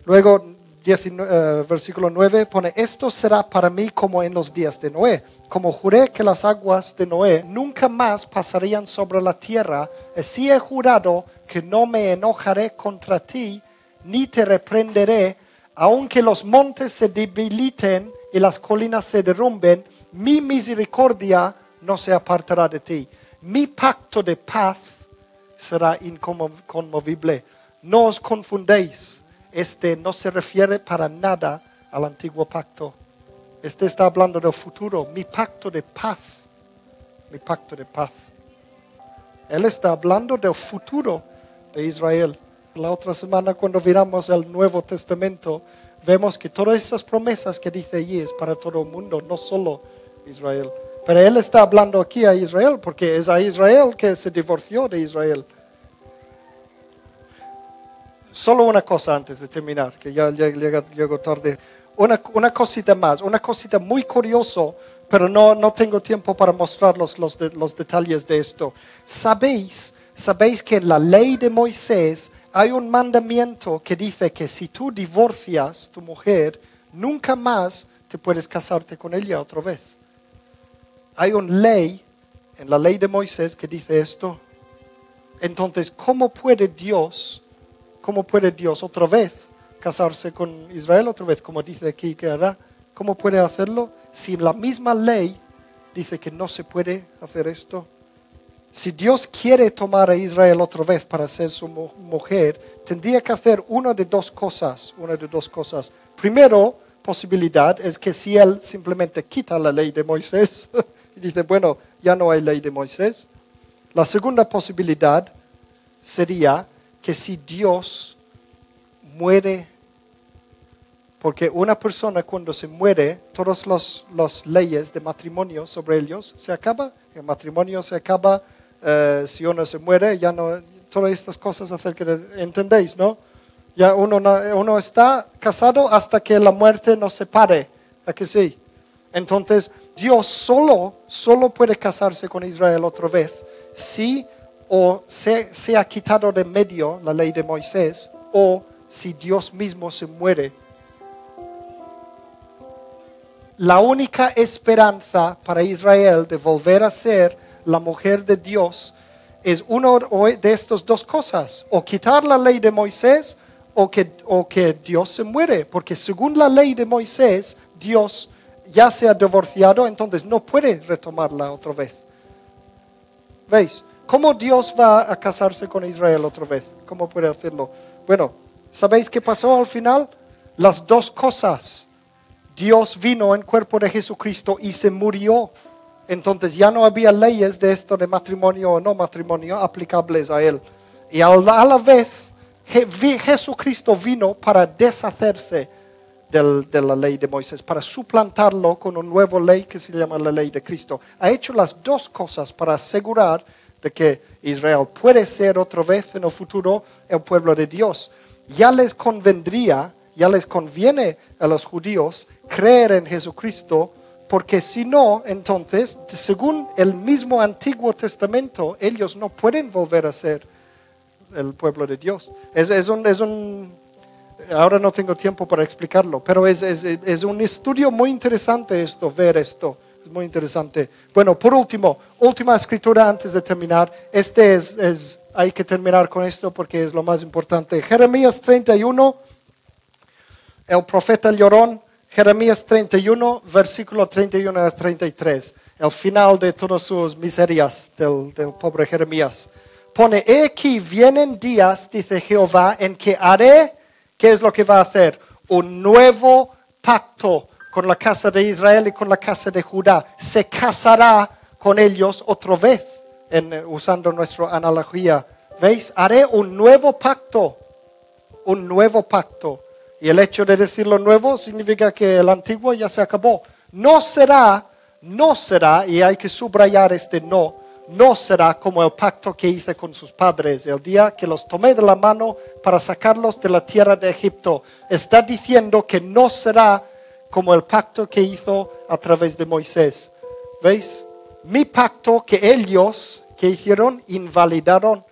Luego, 19, eh, versículo 9 pone, esto será para mí como en los días de Noé. Como juré que las aguas de Noé nunca más pasarían sobre la tierra, así he jurado no me enojaré contra ti, ni te reprenderé, aunque los montes se debiliten y las colinas se derrumben, mi misericordia no se apartará de ti. Mi pacto de paz será inconmovible. No os confundéis. Este no se refiere para nada al antiguo pacto. Este está hablando del futuro. Mi pacto de paz. Mi pacto de paz. Él está hablando del futuro de Israel. La otra semana cuando miramos el Nuevo Testamento, vemos que todas esas promesas que dice allí es para todo el mundo, no solo Israel. Pero él está hablando aquí a Israel porque es a Israel que se divorció de Israel. solo una cosa antes de terminar, que ya llego tarde. Una, una, cosita más, una cosita muy curioso, pero no, no tengo tiempo para mostrar los, los, los detalles de esto. ¿Sabéis, sabéis que en la ley de Moisés hay un mandamiento que dice que si tú divorcias tu mujer, nunca más te puedes casarte con ella otra vez. Hay una ley en la ley de Moisés que dice esto. Entonces, ¿cómo puede Dios, cómo puede Dios otra vez casarse con Israel otra vez, como dice aquí que hará? ¿Cómo puede hacerlo? Si la misma ley dice que no se puede hacer esto. Si Dios quiere tomar a Israel otra vez para ser su mujer, tendría que hacer una de dos cosas, una de dos cosas. Primero, posibilidad es que si él simplemente quita la ley de Moisés y dice, bueno, ya no hay ley de Moisés. La segunda posibilidad sería que si Dios muere, porque una persona cuando se muere, todas las leyes de matrimonio sobre ellos se acaba, el matrimonio se acaba, eh, si uno se muere, ya no, todas estas cosas acerca de, ¿entendéis, no? Ya uno, uno está casado hasta que la muerte nos separe, ¿a que sí? Entonces, Dios solo, solo puede casarse con Israel otra vez si o se, se ha quitado de medio la ley de Moisés o si Dios mismo se muere. La única esperanza para Israel de volver a ser la mujer de Dios es una de estas dos cosas, o quitar la ley de Moisés o que, o que Dios se muere, porque según la ley de Moisés, Dios ya se ha divorciado, entonces no puede retomarla otra vez. ¿Veis? ¿Cómo Dios va a casarse con Israel otra vez? ¿Cómo puede hacerlo? Bueno, ¿sabéis qué pasó al final? Las dos cosas. Dios vino en cuerpo de Jesucristo y se murió. Entonces ya no había leyes de esto de matrimonio o no matrimonio aplicables a él. Y a la vez Jesucristo vino para deshacerse de la ley de Moisés, para suplantarlo con una nueva ley que se llama la ley de Cristo. Ha hecho las dos cosas para asegurar de que Israel puede ser otra vez en el futuro el pueblo de Dios. Ya les convendría, ya les conviene a los judíos creer en Jesucristo, porque si no, entonces, según el mismo Antiguo Testamento, ellos no pueden volver a ser el pueblo de Dios. Es, es un, es un ahora no tengo tiempo para explicarlo, pero es, es, un estudio muy interesante esto, ver esto. Es muy interesante. Bueno, por último, última escritura antes de terminar. Este es, hay que terminar con esto porque es lo más importante. Jeremías 31, el profeta llorón. Jeremías 31, versículo 31 a 33. El final de todas sus miserias del, pobre Jeremías. Pone, he aquí vienen días, dice Jehová, en que haré ¿Qué es lo que va a hacer? Un nuevo pacto con la casa de Israel y con la casa de Judá. Se casará con ellos otra vez, usando nuestra analogía. ¿Veis? Haré un nuevo pacto. Un nuevo pacto. Y el hecho de decirlo nuevo significa que el antiguo ya se acabó. No será, no será, y hay que subrayar este no, no será como el pacto que hice con sus padres el día que los tomé de la mano para sacarlos de la tierra de Egipto. Está diciendo que no será como el pacto que hizo a través de Moisés. ¿Veis? Mi pacto que ellos que hicieron invalidaron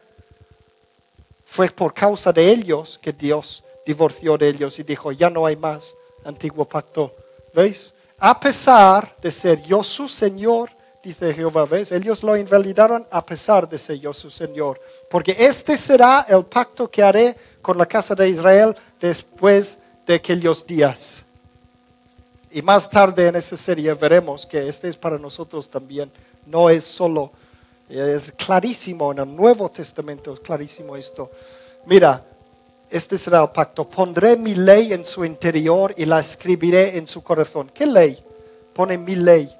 fue por causa de ellos que Dios divorció de ellos y dijo, ya no hay más antiguo pacto. ¿Veis? A pesar de ser yo su Señor, dice Jehová, ¿ves? Ellos lo invalidaron a pesar de ser yo su Señor. Porque este será el pacto que haré con la casa de Israel después de aquellos días. Y más tarde en esa serie veremos que este es para nosotros también. No es solo, es clarísimo en el Nuevo Testamento, es clarísimo esto. Mira, este será el pacto. Pondré mi ley en su interior y la escribiré en su corazón. ¿Qué ley? Pone mi ley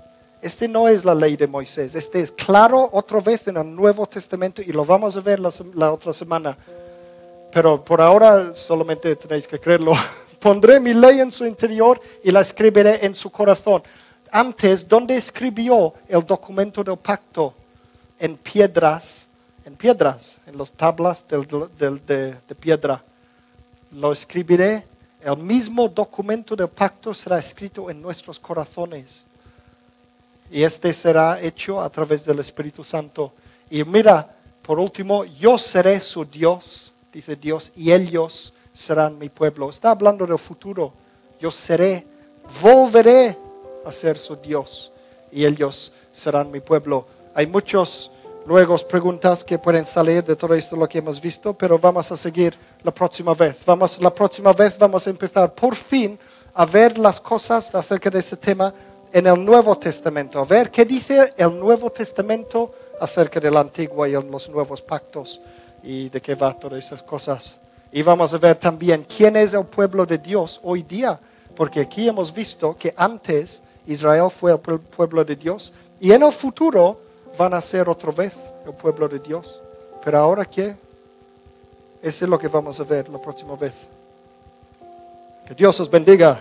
este no es la ley de Moisés. Este es claro otra vez en el Nuevo Testamento y lo vamos a ver la, otra semana. Pero por ahora solamente tenéis que creerlo. Pondré mi ley en su interior y la escribiré en su corazón. Antes, ¿dónde escribió el documento del pacto? En piedras, en piedras, en las tablas de, de piedra. Lo escribiré. El mismo documento del pacto será escrito en nuestros corazones. Y este será hecho a través del Espíritu Santo. Y mira, por último, yo seré su Dios, dice Dios, y ellos serán mi pueblo. Está hablando del futuro. Yo seré, volveré a ser su Dios, y ellos serán mi pueblo. Hay muchos luego preguntas que pueden salir de todo esto lo que hemos visto, pero vamos a seguir la próxima vez. Vamos, la próxima vez vamos a empezar por fin a ver las cosas acerca de ese tema en el Nuevo Testamento, a ver qué dice el Nuevo Testamento acerca del Antiguo y los nuevos pactos y de qué va todas esas cosas. Y vamos a ver también quién es el pueblo de Dios hoy día, porque aquí hemos visto que antes Israel fue el pueblo de Dios y en el futuro van a ser otra vez el pueblo de Dios. Pero ahora qué? Eso es lo que vamos a ver la próxima vez. Que Dios os bendiga.